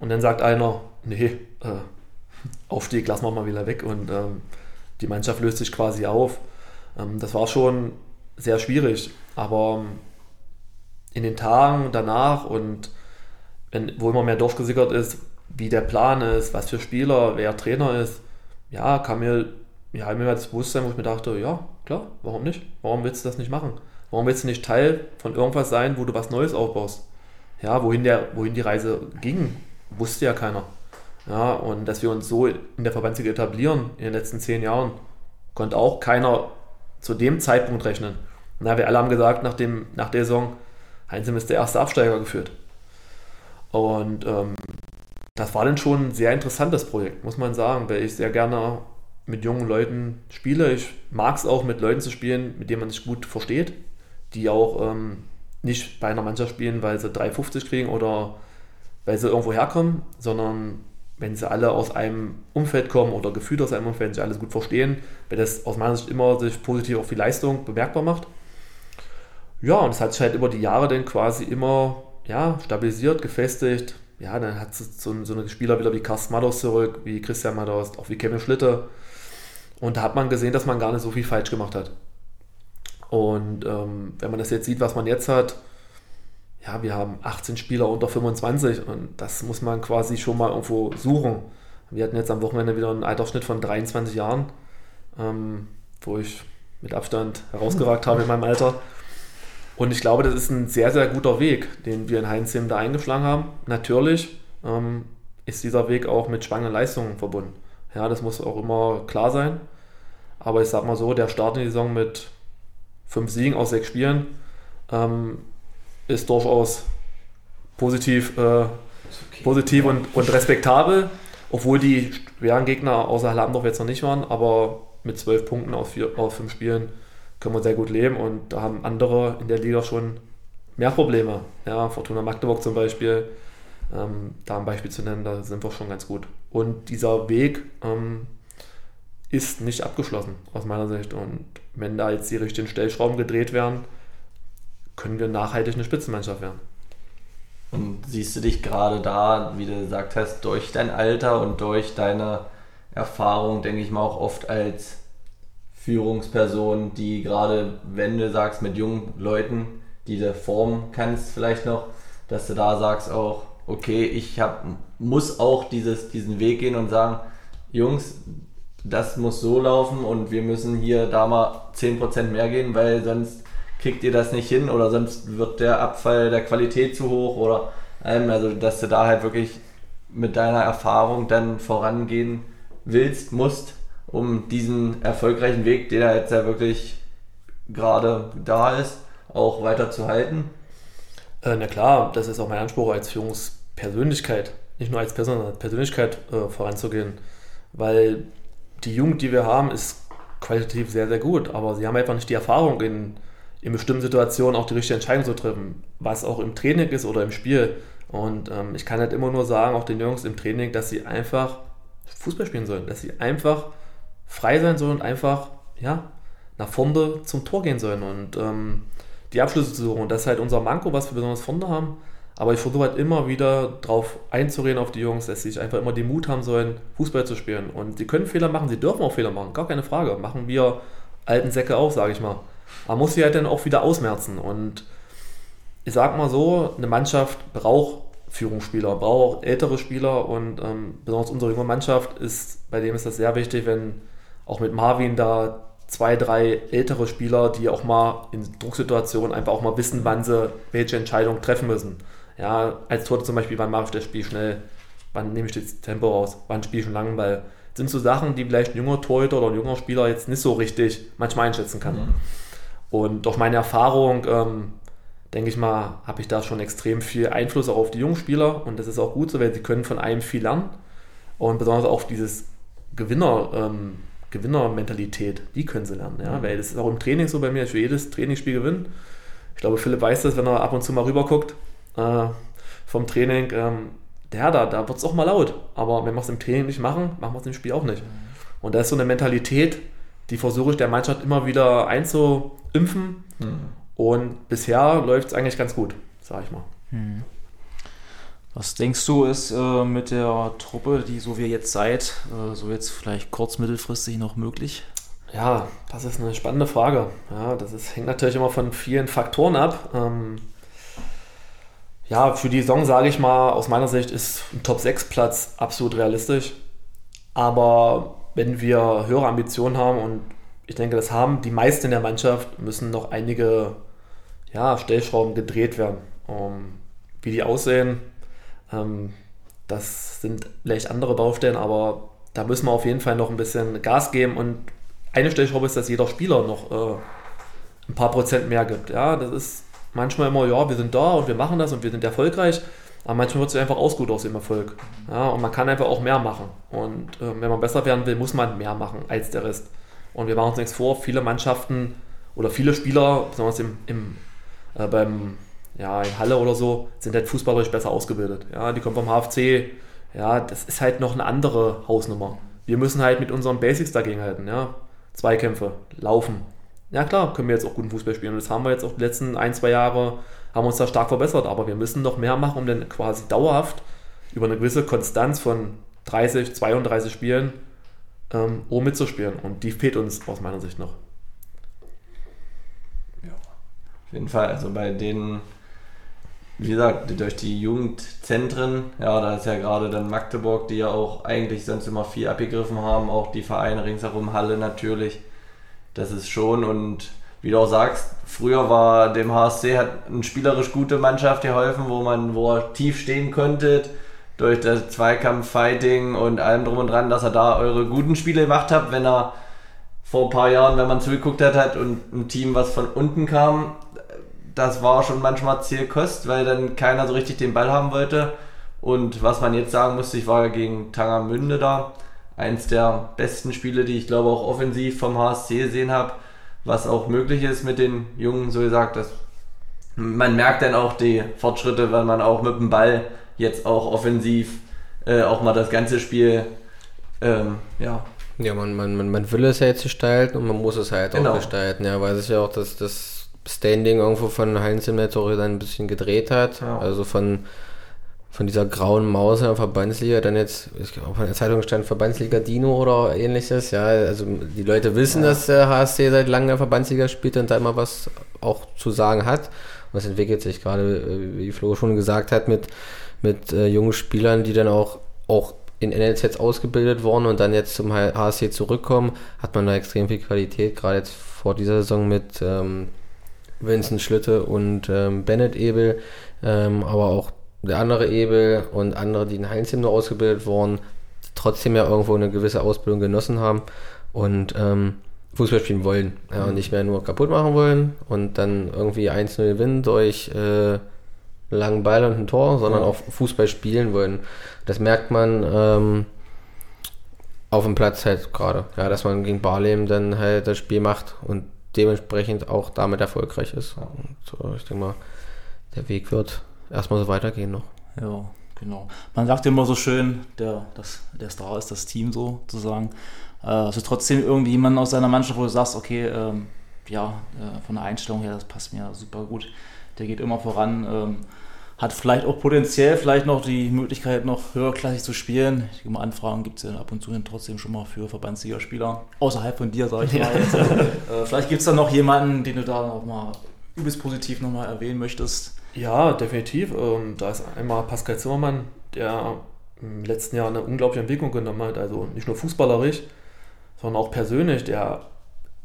S4: Und dann sagt einer, nee, äh, Aufstieg lassen wir mal wieder weg und ähm, die Mannschaft löst sich quasi auf. Ähm, das war schon sehr schwierig, aber ähm, in den Tagen danach und wenn, wo immer mehr durchgesickert ist, wie der Plan ist, was für Spieler, wer Trainer ist, ja, kam mir, ja, mir das Bewusstsein, wo ich mir dachte, ja, klar, warum nicht? Warum willst du das nicht machen? Warum willst du nicht Teil von irgendwas sein, wo du was Neues aufbaust? Ja, wohin, der, wohin die Reise ging, wusste ja keiner. Ja, und dass wir uns so in der Verbandsliga etablieren in den letzten zehn Jahren, konnte auch keiner zu dem Zeitpunkt rechnen. Na, wir alle haben gesagt, nach, dem, nach der Saison, Heinzim ist der erste Absteiger geführt. Und ähm, das war dann schon ein sehr interessantes Projekt, muss man sagen, weil ich sehr gerne mit jungen Leuten spiele. Ich mag es auch, mit Leuten zu spielen, mit denen man sich gut versteht, die auch ähm, nicht bei einer Mannschaft spielen, weil sie 3,50 kriegen oder weil sie irgendwo herkommen, sondern wenn sie alle aus einem Umfeld kommen oder gefühlt aus einem Umfeld, sich alles gut verstehen, weil das aus meiner Sicht immer sich positiv auf die Leistung bemerkbar macht. Ja, und es hat sich halt über die Jahre dann quasi immer ja, stabilisiert, gefestigt. Ja, dann hat es so, so eine Spieler wieder wie Carsten Mados zurück, wie Christian Mados, auch wie Kevin Schlitter. Und da hat man gesehen, dass man gar nicht so viel falsch gemacht hat. Und ähm, wenn man das jetzt sieht, was man jetzt hat, ja, wir haben 18 Spieler unter 25 und das muss man quasi schon mal irgendwo suchen. Wir hatten jetzt am Wochenende wieder einen Altersschnitt von 23 Jahren, ähm, wo ich mit Abstand herausgeragt habe in meinem Alter. Und ich glaube, das ist ein sehr, sehr guter Weg, den wir in Heinzim da eingeschlagen haben. Natürlich ähm, ist dieser Weg auch mit spannenden Leistungen verbunden. Ja, das muss auch immer klar sein. Aber ich sag mal so, der Start in die Saison mit fünf Siegen aus sechs Spielen ähm, ist durchaus positiv, äh, okay. positiv und, und respektabel, obwohl die schweren Gegner außer Hallandorf jetzt noch nicht waren, aber mit zwölf Punkten aus, vier, aus fünf Spielen können wir sehr gut leben und da haben andere in der Liga schon mehr Probleme. Ja, Fortuna Magdeburg zum Beispiel, Ähm, da ein Beispiel zu nennen, da sind wir schon ganz gut. Und dieser Weg ähm, ist nicht abgeschlossen, aus meiner Sicht. Und wenn da jetzt die richtigen Stellschrauben gedreht werden, können wir nachhaltig eine Spitzenmannschaft werden.
S2: Und siehst du dich gerade da, wie du gesagt hast, durch dein Alter und durch deine Erfahrung, denke ich mal, auch oft als Führungsperson, die gerade, wenn du sagst, mit jungen Leuten, die du formen kannst, vielleicht noch, dass du da sagst auch, okay, ich hab, muss auch dieses, diesen Weg gehen und sagen, Jungs, das muss so laufen und wir müssen hier da mal 10% mehr gehen, weil sonst kriegt ihr das nicht hin oder sonst wird der Abfall der Qualität zu hoch oder ähm, also dass du da halt wirklich mit deiner Erfahrung dann vorangehen willst, musst, um diesen erfolgreichen Weg, der jetzt ja wirklich gerade da ist, auch weiter zu halten?
S4: Äh, na klar, das ist auch mein Anspruch als Führungspersönlichkeit, nicht nur als Person, sondern als Persönlichkeit äh, voranzugehen, weil die Jugend, die wir haben, ist qualitativ sehr, sehr gut, aber sie haben einfach nicht die Erfahrung in in bestimmten Situationen auch die richtige Entscheidung zu treffen, was auch im Training ist oder im Spiel. Und ähm, ich kann halt immer nur sagen, auch den Jungs im Training, dass sie einfach Fußball spielen sollen, dass sie einfach frei sein sollen und einfach ja, nach vorne zum Tor gehen sollen und ähm, die Abschlüsse zu suchen. Und das ist halt unser Manko, was wir besonders vorne haben. Aber ich versuche halt immer wieder darauf einzureden auf die Jungs, dass sie einfach immer den Mut haben sollen, Fußball zu spielen. Und sie können Fehler machen, sie dürfen auch Fehler machen, gar keine Frage. Machen wir alten Säcke auch, sage ich mal. Man muss sie halt dann auch wieder ausmerzen. Und ich sag mal so, eine Mannschaft braucht Führungsspieler, braucht auch ältere Spieler und ähm, besonders unsere junge Mannschaft ist, bei dem ist das sehr wichtig, wenn auch mit Marvin da zwei, drei ältere Spieler, die auch mal in Drucksituationen einfach auch mal wissen, wann sie welche Entscheidung treffen müssen. Ja, als Tor zum Beispiel, wann mache ich das Spiel schnell, wann nehme ich das Tempo raus, wann spiele ich einen langen Ball. Das sind so Sachen, die vielleicht ein junger Torhüter oder ein junger Spieler jetzt nicht so richtig manchmal einschätzen kann. Mhm. Und durch meine Erfahrung, ähm, denke ich mal, habe ich da schon extrem viel Einfluss auch auf die jungen Spieler. Und das ist auch gut so, weil sie können von einem viel lernen. Und besonders auch dieses Gewinner, ähm, Gewinnermentalität, die können sie lernen. Ja? Weil das ist auch im Training so bei mir, ich will jedes Trainingsspiel gewinnen. Ich glaube, Philipp weiß das, wenn er ab und zu mal rüber guckt äh, vom Training. Ähm, der da, da wird es auch mal laut. Aber wenn wir es im Training nicht machen, machen wir es im Spiel auch nicht. Mhm. Und da ist so eine Mentalität, die versuche ich der Mannschaft immer wieder einzuimpfen. Mhm. Und bisher läuft es eigentlich ganz gut, sage ich mal. Mhm.
S1: Was denkst du, ist äh, mit der Truppe, die so wie jetzt seid, äh, so jetzt vielleicht kurz-, mittelfristig noch möglich?
S4: Ja, das ist eine spannende Frage. Ja, das ist, hängt natürlich immer von vielen Faktoren ab. Ähm, ja, für die Saison sage ich mal, aus meiner Sicht ist ein Top-6-Platz absolut realistisch. Aber wenn wir höhere Ambitionen haben und ich denke, das haben die meisten in der Mannschaft, müssen noch einige ja, Stellschrauben gedreht werden. Um, wie die aussehen, ähm, das sind vielleicht andere Baustellen, aber da müssen wir auf jeden Fall noch ein bisschen Gas geben und eine Stellschraube ist, dass jeder Spieler noch äh, ein paar Prozent mehr gibt. Ja, das ist manchmal immer, ja, wir sind da und wir machen das und wir sind erfolgreich. Aber manchmal wird es einfach ausgut aus dem Erfolg. Ja, und man kann einfach auch mehr machen. Und äh, wenn man besser werden will, muss man mehr machen als der Rest. Und wir machen uns nichts vor, viele Mannschaften oder viele Spieler, besonders im, im äh, beim, ja, in Halle oder so, sind halt fußballerisch besser ausgebildet. Ja, die kommen vom HFC. Ja, das ist halt noch eine andere Hausnummer. Wir müssen halt mit unseren Basics dagegen halten. Ja. Zweikämpfe, Laufen. Ja klar, können wir jetzt auch guten Fußball spielen. Und das haben wir jetzt auch die letzten ein, zwei Jahre haben uns da stark verbessert, aber wir müssen noch mehr machen, um dann quasi dauerhaft über eine gewisse Konstanz von 30, 32 Spielen ähm, oben mitzuspielen. Und die fehlt uns aus meiner Sicht noch.
S2: Ja, auf jeden Fall. Also bei denen, wie gesagt, durch die Jugendzentren, ja, da ist ja gerade dann Magdeburg, die ja auch eigentlich sonst immer viel abgegriffen haben, auch die Vereine ringsherum, Halle natürlich. Das ist schon und wie du auch sagst, früher war dem HSC hat eine spielerisch gute Mannschaft geholfen, wo man, wo er tief stehen konnte, durch das Zweikampf, Fighting und allem drum und dran, dass er da eure guten Spiele gemacht habt, wenn er vor ein paar Jahren, wenn man zugeguckt hat, hat und ein Team, was von unten kam, das war schon manchmal Zielkost, weil dann keiner so richtig den Ball haben wollte. Und was man jetzt sagen muss, ich war ja gegen Tangermünde da, eins der besten Spiele, die ich glaube auch offensiv vom HSC gesehen habe was auch möglich ist mit den Jungen, so gesagt, dass man merkt dann auch die Fortschritte, wenn man auch mit dem Ball jetzt auch offensiv äh, auch mal das ganze Spiel ähm, ja,
S3: Ja, man, man, man, man will es ja jetzt gestalten und man muss es halt
S2: Genau.
S3: auch gestalten, ja, weil sich ja auch das, das Standing irgendwo von Heinz im Netz auch dann ein bisschen gedreht hat.
S2: Ja.
S3: Also von, von dieser grauen Maus in der Verbandsliga, dann jetzt, ich glaube, in der Zeitung stand Verbandsliga Dino oder ähnliches, ja, also die Leute wissen, dass der HSC seit langem in der Verbandsliga spielt und da immer was auch zu sagen hat. Und es entwickelt sich gerade, äh, wie Flo schon gesagt hat, mit, mit äh, jungen Spielern, die dann auch, auch in NLZs ausgebildet worden und dann jetzt zum HSC zurückkommen, hat man da extrem viel Qualität, gerade jetzt vor dieser Saison mit ähm, Vincent Schlütte und ähm, Bennett Ebel, ähm, aber auch der andere Ebel und andere, die in Heinz nur ausgebildet wurden, trotzdem ja irgendwo eine gewisse Ausbildung genossen haben und ähm, Fußball spielen wollen ja, und nicht mehr nur kaputt machen wollen und dann irgendwie 1-0 gewinnen durch äh, langen Ball und ein Tor, sondern
S2: Ja.
S3: auch Fußball spielen wollen. Das merkt man ähm, auf dem Platz halt gerade, ja, dass man gegen Barlem dann halt das Spiel macht und dementsprechend auch damit erfolgreich ist. Und so, ich denke mal, der Weg wird erstmal so weitergehen noch.
S1: Ja, genau. Man sagt immer so schön, der, das, der Star ist das Team sozusagen. Äh, also trotzdem irgendwie jemand aus seiner Mannschaft, wo du sagst, okay, ähm, ja, äh, von der Einstellung her, das passt mir super gut. Der geht immer voran, ähm, hat vielleicht auch potenziell vielleicht noch die Möglichkeit, noch höherklassig zu spielen. Ich denke mal, Anfragen gibt es ja ab und zu dann trotzdem schon mal für Verbandsligaspieler. Außerhalb von dir, sage ich mal. Jetzt, äh, vielleicht gibt es da noch jemanden, den du da noch mal übelst positiv nochmal erwähnen möchtest.
S4: Ja, definitiv. Ähm, da ist einmal Pascal Zimmermann, der im letzten Jahr eine unglaubliche Entwicklung genommen hat. Also nicht nur fußballerisch, sondern auch persönlich. Der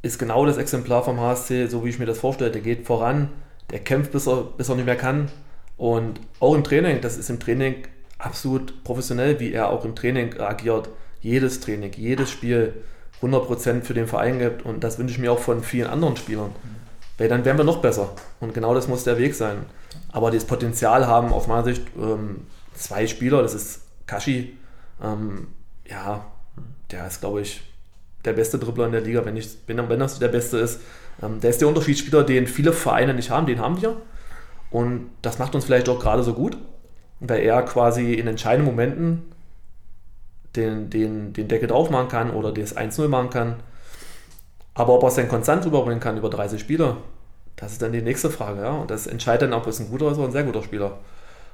S4: ist genau das Exemplar vom HSC, so wie ich mir das vorstelle. Der geht voran, der kämpft, bis er, bis er nicht mehr kann. Und auch im Training, das ist im Training absolut professionell, wie er auch im Training agiert. Jedes Training, jedes Spiel 100% für den Verein gibt. Und das wünsche ich mir auch von vielen anderen Spielern. Weil dann wären wir noch besser. Und genau das muss der Weg sein. Aber das Potenzial haben aus meiner Sicht ähm, zwei Spieler. Das ist Kashi. Ähm, ja, der ist, glaube ich, der beste Dribbler in der Liga, wenn, nicht, wenn, wenn das der beste ist. Ähm, der ist der Unterschiedsspieler, den viele Vereine nicht haben. Den haben wir. Und das macht uns vielleicht auch gerade so gut, weil er quasi in entscheidenden Momenten den, den, den Deckel drauf machen kann oder das 1-0 machen kann. Aber ob er es dann konstant rüberbringen kann über 30 Spieler, das ist dann die nächste Frage. Ja? Und das entscheidet dann, ob es ein guter oder ein sehr guter Spieler.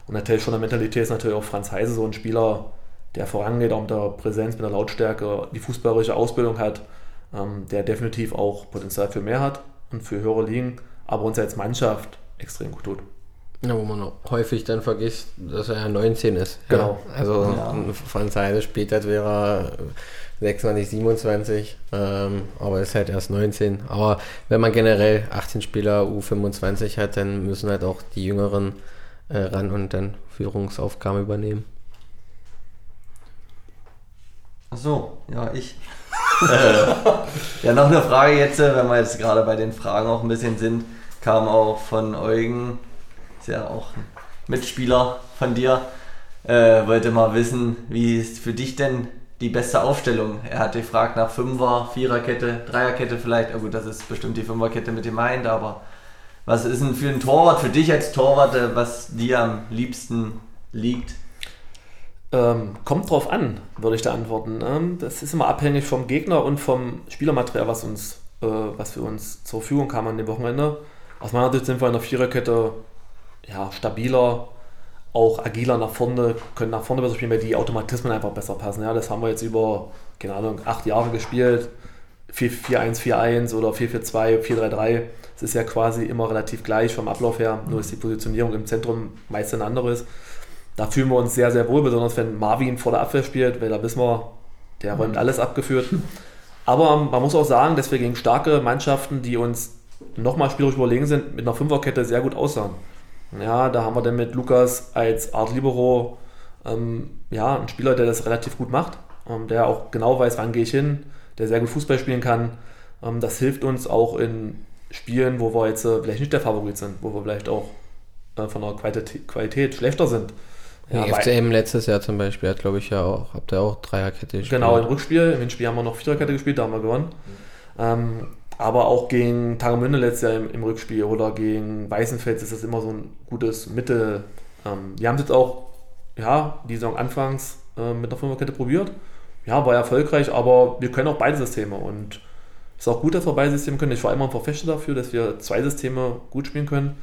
S4: Und natürlich von der Mentalität ist natürlich auch Franz Heise so ein Spieler, der vorangeht, auch mit der Präsenz, mit der Lautstärke, die fußballerische Ausbildung hat, ähm, der definitiv auch Potenzial für mehr hat und für höhere Ligen, aber uns als Mannschaft extrem gut tut.
S3: Ja, wo man häufig dann vergisst, dass er ja 19 ist.
S4: Genau.
S3: Ja, also
S2: Ja.
S3: Franz Heide spielt, als wäre er 26, 27, ähm, aber ist halt erst 19. Aber wenn man generell 18 Spieler U25 hat, dann müssen halt auch die Jüngeren äh, ran und dann Führungsaufgaben übernehmen.
S2: Ach so, ja, ich. äh, ja, noch eine Frage jetzt, äh, wenn wir jetzt gerade bei den Fragen auch ein bisschen sind, kam auch von Eugen, ist ja auch ein Mitspieler von dir, äh, wollte mal wissen, wie ist für dich denn die beste Aufstellung? Er hat gefragt nach Fünfer, Viererkette, Dreierkette vielleicht, ja gut, das ist bestimmt die Fünferkette mit gemeint, aber was ist denn für ein Torwart, für dich als Torwart, äh, was dir am liebsten liegt?
S4: Ähm, kommt drauf an, würde ich da antworten. Ähm, das ist immer abhängig vom Gegner und vom Spielermaterial, was uns, äh, was für uns zur Verfügung kam an dem Wochenende. Aus meiner Sicht sind wir in der Viererkette ja, stabiler, auch agiler nach vorne, können nach vorne besser spielen, weil die Automatismen einfach besser passen. Ja, das haben wir jetzt über, keine Ahnung, acht Jahre gespielt. 4-1-4-1 oder 4-4-2, 4-3-3. Es ist ja quasi immer relativ gleich vom Ablauf her, nur ist die Positionierung im Zentrum meist eine andere ist. Da fühlen wir uns sehr, sehr wohl, besonders wenn Marvin vor der Abwehr spielt, weil da wissen wir, der räumt alles abgeführt. Aber man muss auch sagen, dass wir gegen starke Mannschaften, die uns nochmal spielerisch überlegen sind, mit einer Fünferkette sehr gut aussahen. Ja, da haben wir dann mit Lukas als Art Libero ähm, ja, einen Spieler, der das relativ gut macht, ähm, der auch genau weiß, wann gehe ich hin, der sehr gut Fußball spielen kann. Ähm, das hilft uns auch in Spielen, wo wir jetzt äh, vielleicht nicht der Favorit sind, wo wir vielleicht auch äh, von der Qualität, Qualität schlechter sind.
S3: Ja, FCM letztes Jahr zum Beispiel hat, glaube ich, ja auch, habt ihr auch Dreierkette gespielt.
S4: Genau, im Rückspiel. Im Hinspiel haben wir noch Viererkette gespielt, da haben wir gewonnen. Ähm, aber auch gegen Tagemünde letztes Jahr im, im Rückspiel oder gegen Weißenfels ist das immer so ein gutes Mittel. Ähm, wir haben es jetzt auch ja, die Saison anfangs äh, mit einer Fünferkette probiert. Ja, war erfolgreich, aber wir können auch beide Systeme und es ist auch gut, dass wir beide Systeme können. Ich war immer ein Verfechter dafür, dass wir zwei Systeme gut spielen können.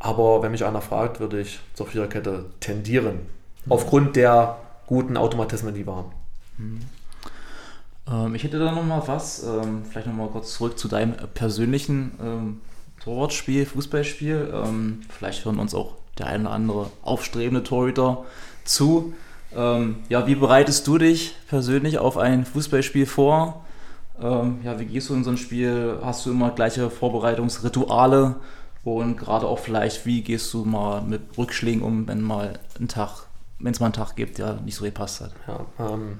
S4: Aber wenn mich einer fragt, würde ich zur Viererkette tendieren. Mhm. Aufgrund der guten Automatismen, die wir haben. Mhm.
S1: Ähm, ich hätte da noch mal was, ähm, vielleicht noch mal kurz zurück zu deinem persönlichen ähm, Torwartspiel, Fußballspiel. Ähm, vielleicht hören uns auch der eine oder andere aufstrebende Torhüter zu. Ähm, ja, wie bereitest du dich persönlich auf ein Fußballspiel vor? Ähm, ja, wie gehst du in so ein Spiel? Hast du immer gleiche Vorbereitungsrituale? Und gerade auch vielleicht, wie gehst du mal mit Rückschlägen um, wenn mal ein Tag, wenn es mal einen Tag gibt, der nicht so gepasst hat?
S4: Ja, ähm,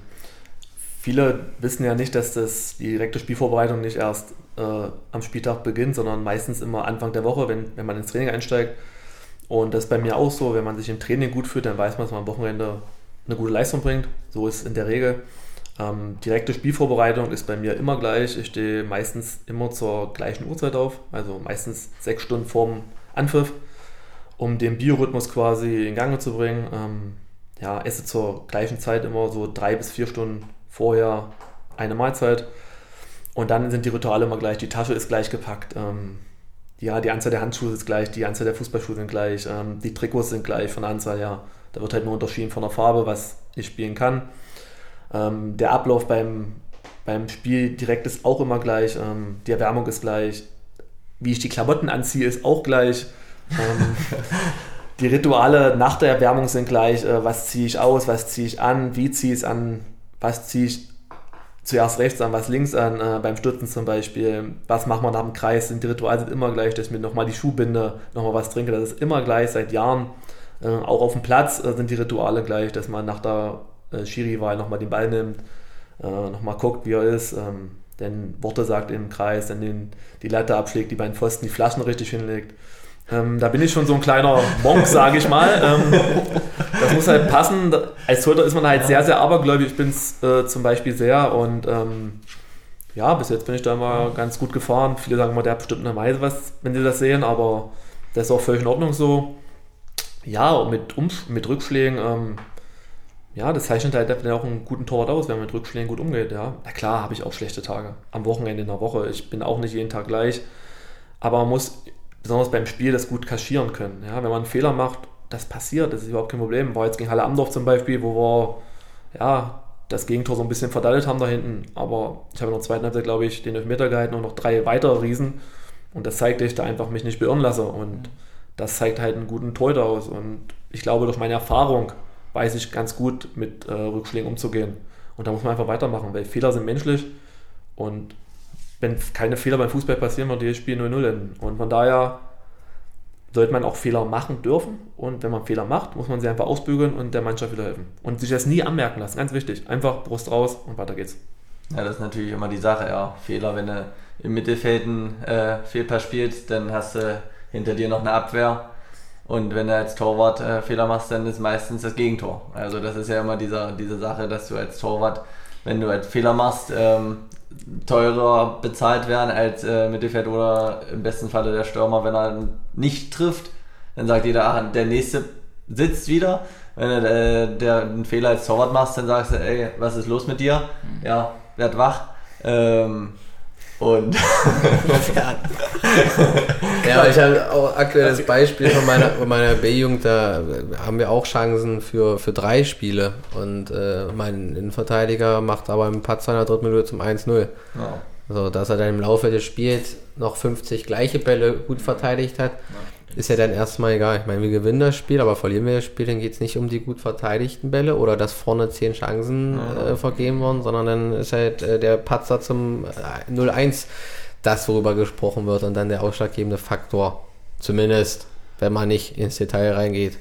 S4: viele wissen ja nicht, dass das die direkte Spielvorbereitung nicht erst äh, am Spieltag beginnt, sondern meistens immer Anfang der Woche, wenn, wenn man ins Training einsteigt. Und das ist bei mir auch so, wenn man sich im Training gut fühlt, dann weiß man, dass man am Wochenende eine gute Leistung bringt. So ist es in der Regel. Ähm, direkte Spielvorbereitung ist bei mir immer gleich. Ich stehe meistens immer zur gleichen Uhrzeit auf, also meistens sechs Stunden vorm Anpfiff, um den Biorhythmus quasi in Gang zu bringen. Ähm, ja, esse zur gleichen Zeit immer so drei bis vier Stunden vorher eine Mahlzeit. Und dann sind die Rituale immer gleich. Die Tasche ist gleich gepackt. Ähm, ja, die Anzahl der Handschuhe ist gleich, die Anzahl der Fußballschuhe sind gleich, ähm, die Trikots sind gleich von der Anzahl, ja. Da wird halt nur unterschieden von der Farbe, was ich spielen kann. Ähm, der Ablauf beim, beim Spiel direkt ist auch immer gleich. Ähm, die Erwärmung ist gleich. Wie ich die Klamotten anziehe, ist auch gleich. Ähm, die Rituale nach der Erwärmung sind gleich. Äh, was ziehe ich aus, was ziehe ich an, wie ziehe ich es an, was ziehe ich zuerst rechts an, was links an, äh, beim Stürzen zum Beispiel. Was machen wir nach dem Kreis? Sind die Rituale sind immer gleich, dass ich mir nochmal die Schuhe binde, nochmal was trinke. Das ist immer gleich seit Jahren. Äh, auch auf dem Platz äh, sind die Rituale gleich, dass man nach der äh, Schiri-Wahl nochmal den Ball nimmt, äh, nochmal guckt, wie er ist, ähm, denn Worte sagt im Kreis, dann den, die Latte abschlägt, die beiden Pfosten, die Flaschen richtig hinlegt. Ähm, da bin ich schon so ein kleiner Monk, sage ich mal. Ähm, das muss halt passen. Als Torhüter ist man halt sehr, sehr abergläubig. Ich bin es äh, zum Beispiel sehr und ähm, ja, bis jetzt bin ich da immer ganz gut gefahren. Viele sagen immer, der hat bestimmt eine Weise was, wenn sie das sehen, aber das ist auch völlig in Ordnung so ja, und mit, Umsch mit Rückschlägen, ähm, ja, das zeichnet halt auch einen guten Torwart aus, wenn man mit Rückschlägen gut umgeht, ja. Na klar, habe ich auch schlechte Tage. Am Wochenende in der Woche. Ich bin auch nicht jeden Tag gleich. Aber man muss besonders beim Spiel das gut kaschieren können. Ja, wenn man einen Fehler macht, das passiert, das ist überhaupt kein Problem. War jetzt gegen Halle Amdorf zum Beispiel, wo wir ja, das Gegentor so ein bisschen verdattelt haben da hinten. Aber ich habe in der zweiten Halbzeit, glaube ich, den Elfmeter gehalten und noch drei weitere Riesen. Und das zeigte ich da einfach mich nicht beirren lasse. Und das zeigt halt einen guten Torhüter aus. Und ich glaube, durch meine Erfahrung weiß ich ganz gut, mit äh, Rückschlägen umzugehen. Und da muss man einfach weitermachen, weil Fehler sind menschlich. Und wenn keine Fehler beim Fußball passieren, wird jedes Spiel 0-0 enden. Und von daher sollte man auch Fehler machen dürfen. Und wenn man Fehler macht, muss man sie einfach ausbügeln und der Mannschaft wieder helfen. Und sich das nie anmerken lassen. Ganz wichtig. Einfach Brust raus und weiter geht's.
S2: Ja, das ist natürlich immer die Sache, ja. Fehler, wenn du im Mittelfeld einen äh, Fehlpass spielst, dann hast du hinter dir noch eine Abwehr. Und wenn du als Torwart äh, Fehler machst, dann ist meistens das Gegentor. Also das ist ja immer dieser, diese Sache, dass du als Torwart, wenn du als Fehler machst, ähm, teurer bezahlt werden als äh, Mittelfeld oder im besten Falle der Stürmer, wenn er nicht trifft. Dann sagt jeder, ah, der nächste sitzt wieder. Wenn du äh, der einen Fehler als Torwart machst, dann sagst du, ey, was ist los mit dir? Mhm. Ja, werd wach. Ähm, und
S3: ja, ich habe auch aktuelles Beispiel von meiner, von meiner B-Jugend, da haben wir auch Chancen für, für drei Spiele. Und äh, mein Innenverteidiger macht aber im Patzer in der dritten Minute zum 1-0. Ja. Also, dass er dann im Laufe des Spiels noch 50 gleiche Bälle gut verteidigt hat. Ja ist ja dann erstmal egal. Ich meine, wir gewinnen das Spiel, aber verlieren wir das Spiel, dann geht es nicht um die gut verteidigten Bälle oder dass vorne zehn Chancen äh, vergeben wurden, sondern dann ist halt äh, der Patzer zum äh, 0-1 das, worüber gesprochen wird und dann der ausschlaggebende Faktor. Zumindest, wenn man nicht ins Detail reingeht.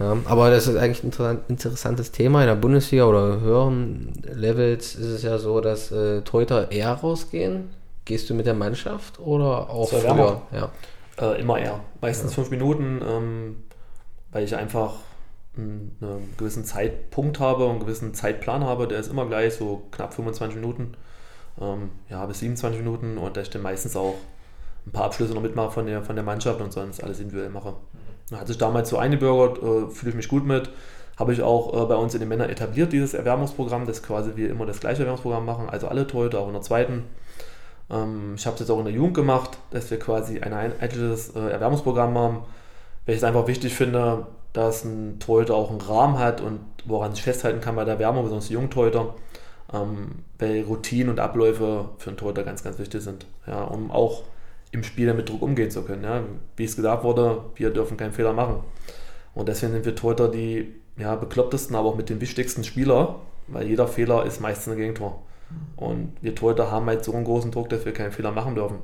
S3: Ja, aber das ist eigentlich ein interessantes Thema. In der Bundesliga oder höheren Levels ist es ja so, dass äh, Torhüter eher rausgehen. Gehst du mit der Mannschaft oder auch früher?
S4: Ja. Äh, immer eher. Meistens ja. fünf Minuten, ähm, weil ich einfach einen, einen, gewissen Zeitpunkt habe und einen gewissen Zeitplan habe. Der ist immer gleich, so knapp 25 Minuten. Ähm, ja, bis 27 Minuten und da ich dann meistens auch ein paar Abschlüsse noch mitmache von der, von der Mannschaft und sonst alles individuell mache. Hat sich damals so eingebürgert, äh, fühle ich mich gut mit. habe ich auch äh, bei uns in den Männern etabliert, dieses Erwärmungsprogramm, das quasi wir immer das gleiche Erwärmungsprogramm machen, also alle Torhüter, auch in der zweiten. Ähm, ich habe es jetzt auch in der Jugend gemacht, dass wir quasi ein einheitliches äh, Erwärmungsprogramm haben, weil ich es einfach wichtig finde, dass ein Torhüter auch einen Rahmen hat und woran sich festhalten kann bei der Wärme, besonders die jungen Torhüter, ähm, weil Routinen und Abläufe für einen Torhüter ganz, ganz wichtig sind, ja, um auch im Spiel mit Druck umgehen zu können. Ja. Wie es gesagt wurde, wir dürfen keinen Fehler machen. Und deswegen sind wir Torhüter die ja, beklopptesten, aber auch mit den wichtigsten Spieler, weil jeder Fehler ist meistens ein Gegentor. Und wir Torhüter haben halt so einen großen Druck, dass wir keinen Fehler machen dürfen.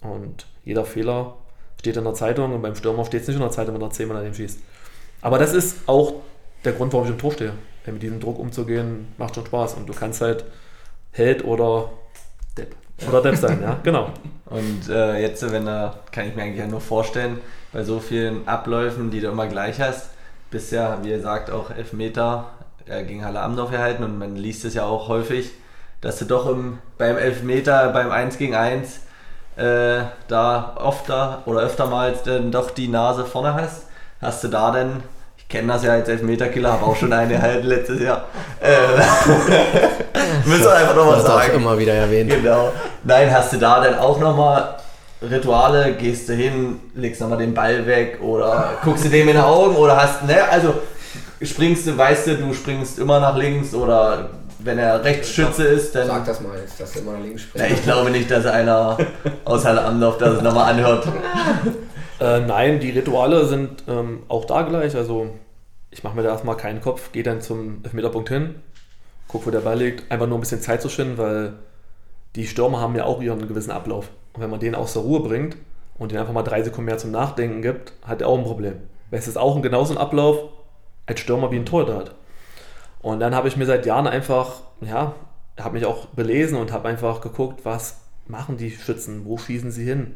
S4: Und jeder Fehler steht in der Zeitung und beim Stürmer steht es nicht in der Zeitung, wenn er zehnmal daneben schießt. Aber das ist auch der Grund, warum ich im Tor stehe. Mit diesem Druck umzugehen, macht schon Spaß. Und du kannst halt Held oder Depp. Oder Depp sein, ja, genau.
S2: Und äh, jetzt, wenn da, kann ich mir eigentlich nur vorstellen, bei so vielen Abläufen, die du immer gleich hast, bist ja, wie ihr sagt, auch Elfmeter äh, gegen Halle Amdorf erhalten und man liest es ja auch häufig, dass du doch im, beim Elfmeter, beim 1 gegen 1 äh, da öfter oder öftermals dann doch die Nase vorne hast. Hast du da denn, ich kenne das ja als Elfmeterkiller, habe auch schon eine erhalten letztes Jahr. Äh, müssen wir einfach nochmal sagen.
S3: immer wieder erwähnt.
S2: Genau. Nein, hast du da denn auch nochmal Rituale? Gehst du hin, legst nochmal den Ball weg oder guckst du dem in die Augen oder hast, ne, also springst du, weißt du, du springst immer nach links oder wenn er Rechtsschütze ist, dann.
S3: Sag das mal jetzt, dass immer nach links springst.
S2: Ja, ich glaube nicht, dass einer aus Halle Amdorf das nochmal anhört.
S4: Äh, nein, die Rituale sind ähm, auch da gleich. Also ich mache mir da erstmal keinen Kopf, gehe dann zum Elfmeterpunkt hin, gucke, wo der Ball liegt, einfach nur ein bisschen Zeit zu schinden, weil die Stürmer haben ja auch ihren gewissen Ablauf. Und wenn man den aus der Ruhe bringt und den einfach mal drei Sekunden mehr zum Nachdenken gibt, hat er auch ein Problem. Weil es ist auch ein genauso ein Ablauf als Stürmer wie ein Torhüter hat. Und dann habe ich mir seit Jahren einfach, ja, habe mich auch belesen und habe einfach geguckt, was machen die Schützen, wo schießen sie hin.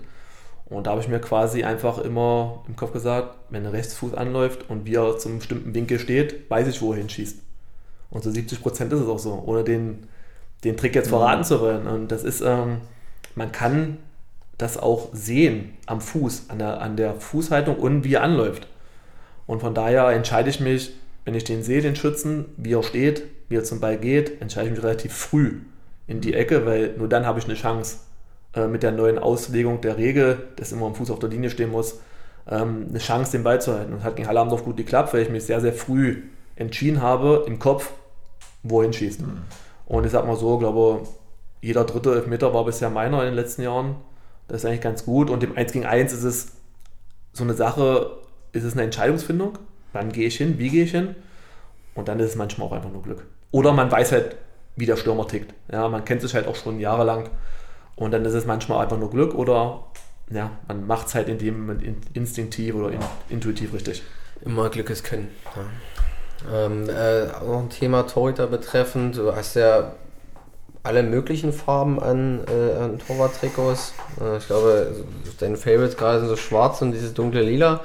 S4: Und da habe ich mir quasi einfach immer im Kopf gesagt, wenn der Rechtsfuß anläuft und wie er zum bestimmten Winkel steht, weiß ich, wo er hinschießt. Und so 70 Prozent ist es auch so, ohne den, den Trick jetzt verraten zu wollen. Und das ist, ähm, man kann das auch sehen am Fuß, an der, an der Fußhaltung und wie er anläuft. Und von daher entscheide ich mich, wenn ich den sehe, den Schützen, wie er steht, wie er zum Ball geht, entscheide ich mich relativ früh in die Ecke, weil nur dann habe ich eine Chance äh, mit der neuen Auslegung der Regel, dass immer ein Fuß auf der Linie stehen muss, ähm, eine Chance, den Ball zu halten. Und hat gegen Halle Amdorf gut geklappt, weil ich mich sehr, sehr früh entschieden habe, im Kopf, wohin schießt. Mhm. Und ich sag mal so, glaube jeder dritte Elfmeter war bisher meiner in den letzten Jahren. Das ist eigentlich ganz gut. Und im 1 gegen 1 ist es so eine Sache, ist es eine Entscheidungsfindung. Wann gehe ich hin? Wie gehe ich hin? Und dann ist es manchmal auch einfach nur Glück. Oder man weiß halt, wie der Stürmer tickt. Ja, man kennt sich halt auch schon jahrelang. Und dann ist es manchmal einfach nur Glück oder ja, man macht es halt in dem instinktiv oder in, intuitiv richtig.
S3: Immer Glück ist Können. Ja. Ähm, äh, auch ein Thema Torhüter betreffend. Du hast ja alle möglichen Farben an, äh, an Torwart-Trikots. Äh, ich glaube, dein Favorite gerade sind so schwarz und dieses dunkle Lila.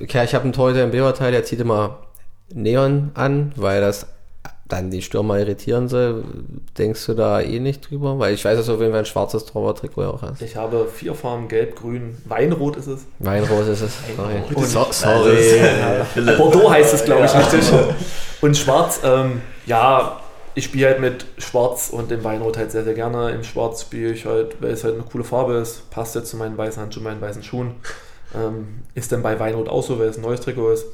S3: Okay, ich habe einen Torhüter im Beberteil, der zieht immer Neon an, weil das dann die Stürmer irritieren soll. Denkst du da eh nicht drüber? Weil ich weiß, dass du auf jeden Fall ein schwarzes Torwart-Trikot auch hast.
S4: Ich habe vier Farben, gelb, grün, Weinrot ist es.
S3: Weinrot ist es, sorry.
S4: Und, so, sorry. Ja, Bordeaux heißt es, glaube ich, ja. richtig. Und schwarz, ähm, ja, ich spiele halt mit Schwarz und dem Weinrot halt sehr, sehr gerne. Im Schwarz spiele ich halt, weil es halt eine coole Farbe ist. Passt jetzt zu meinen weißen Handschuhen, meinen weißen Schuhen. Ähm, ist dann bei Weinrot auch so, weil es ein neues Trikot ist.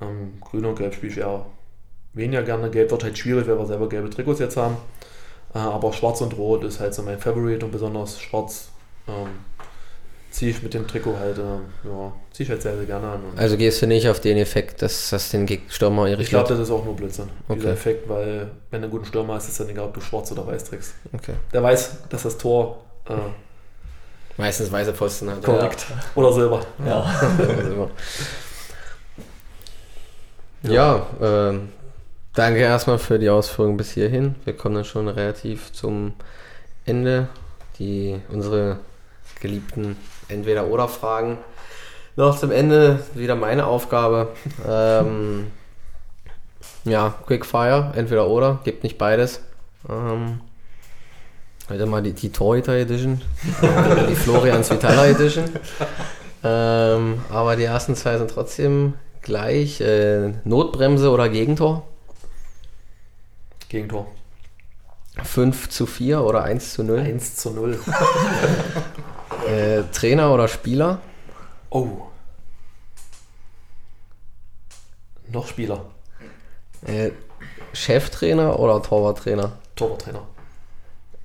S4: Ähm, Grün und Gelb spiele ich eher weniger gerne. Gelb wird halt schwierig, weil wir selber gelbe Trikots jetzt haben. Äh, aber Schwarz und Rot ist halt so mein Favorite und besonders Schwarz ähm, ziehe ich mit dem Trikot halt, äh, ja, ziehe ich halt sehr, sehr gerne an.
S3: also gehst du nicht auf den Effekt, dass das den Stürmer irritiert?
S4: Ich glaube, das ist auch nur Blödsinn, okay. dieser Effekt, weil wenn du einen guten Stürmer hast, ist es dann egal, ob du schwarz oder weiß trägst. Okay. Der weiß, dass das Tor äh,
S3: Meistens weiße Posten
S4: hat. Korrekt. Ja. Oder Silber.
S3: Ja. ja, ja äh, danke erstmal für die Ausführungen bis hierhin. Wir kommen dann schon relativ zum Ende. Die, unsere geliebten Entweder-Oder-Fragen. Noch zum Ende wieder meine Aufgabe. ähm, ja, Quickfire, entweder oder, gibt nicht beides. Ähm, Heute mal die, die Torhüter Edition, die Florians Vitala Edition. Ähm, aber die ersten zwei sind trotzdem gleich. Äh, Notbremse oder Gegentor?
S4: Gegentor.
S3: 5 zu 4 oder 1 zu 0?
S4: 1 zu 0.
S3: Äh, Trainer oder Spieler?
S4: Oh. Noch Spieler.
S3: Äh, Cheftrainer oder Torwarttrainer?
S4: Torwarttrainer.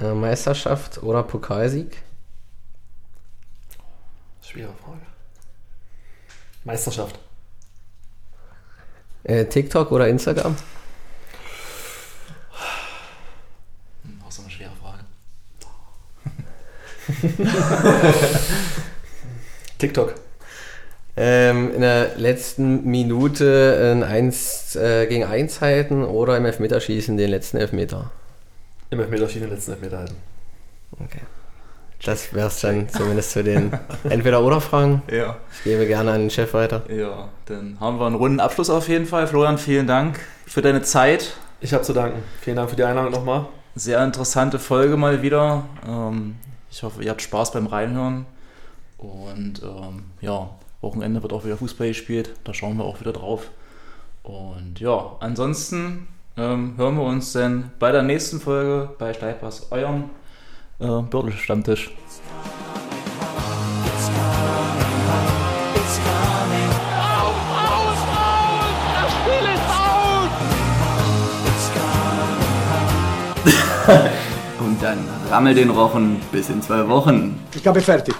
S3: Äh, Meisterschaft oder Pokalsieg?
S4: Schwere Frage. Meisterschaft.
S3: Äh, TikTok oder Instagram?
S1: Auch so eine schwere Frage.
S4: TikTok.
S3: Ähm, in der letzten Minute ein 1 äh, gegen 1 halten oder im Elfmeterschießen den letzten Elfmeter?
S4: Im Elfmeterschießen den letzten Elfmeter halten.
S3: Okay. Das wäre es dann zumindest zu den Entweder-Oder-Fragen.
S1: Ja.
S3: Ich gebe gerne an den Chef weiter.
S1: Ja, dann haben wir einen runden Abschluss auf jeden Fall. Florian, vielen Dank für deine Zeit.
S4: Ich habe zu danken. Vielen Dank für die Einladung nochmal.
S1: Sehr interessante Folge mal wieder. Ähm, ich hoffe, ihr habt Spaß beim Reinhören. Und ähm, ja, Wochenende wird auch wieder Fußball gespielt. Da schauen wir auch wieder drauf. Und ja, ansonsten ähm, hören wir uns dann bei der nächsten Folge bei Steilpass, eurem äh,
S5: aus!
S2: Und dann rammel den Rochen bis in zwei Wochen.
S6: Ich habe fertig.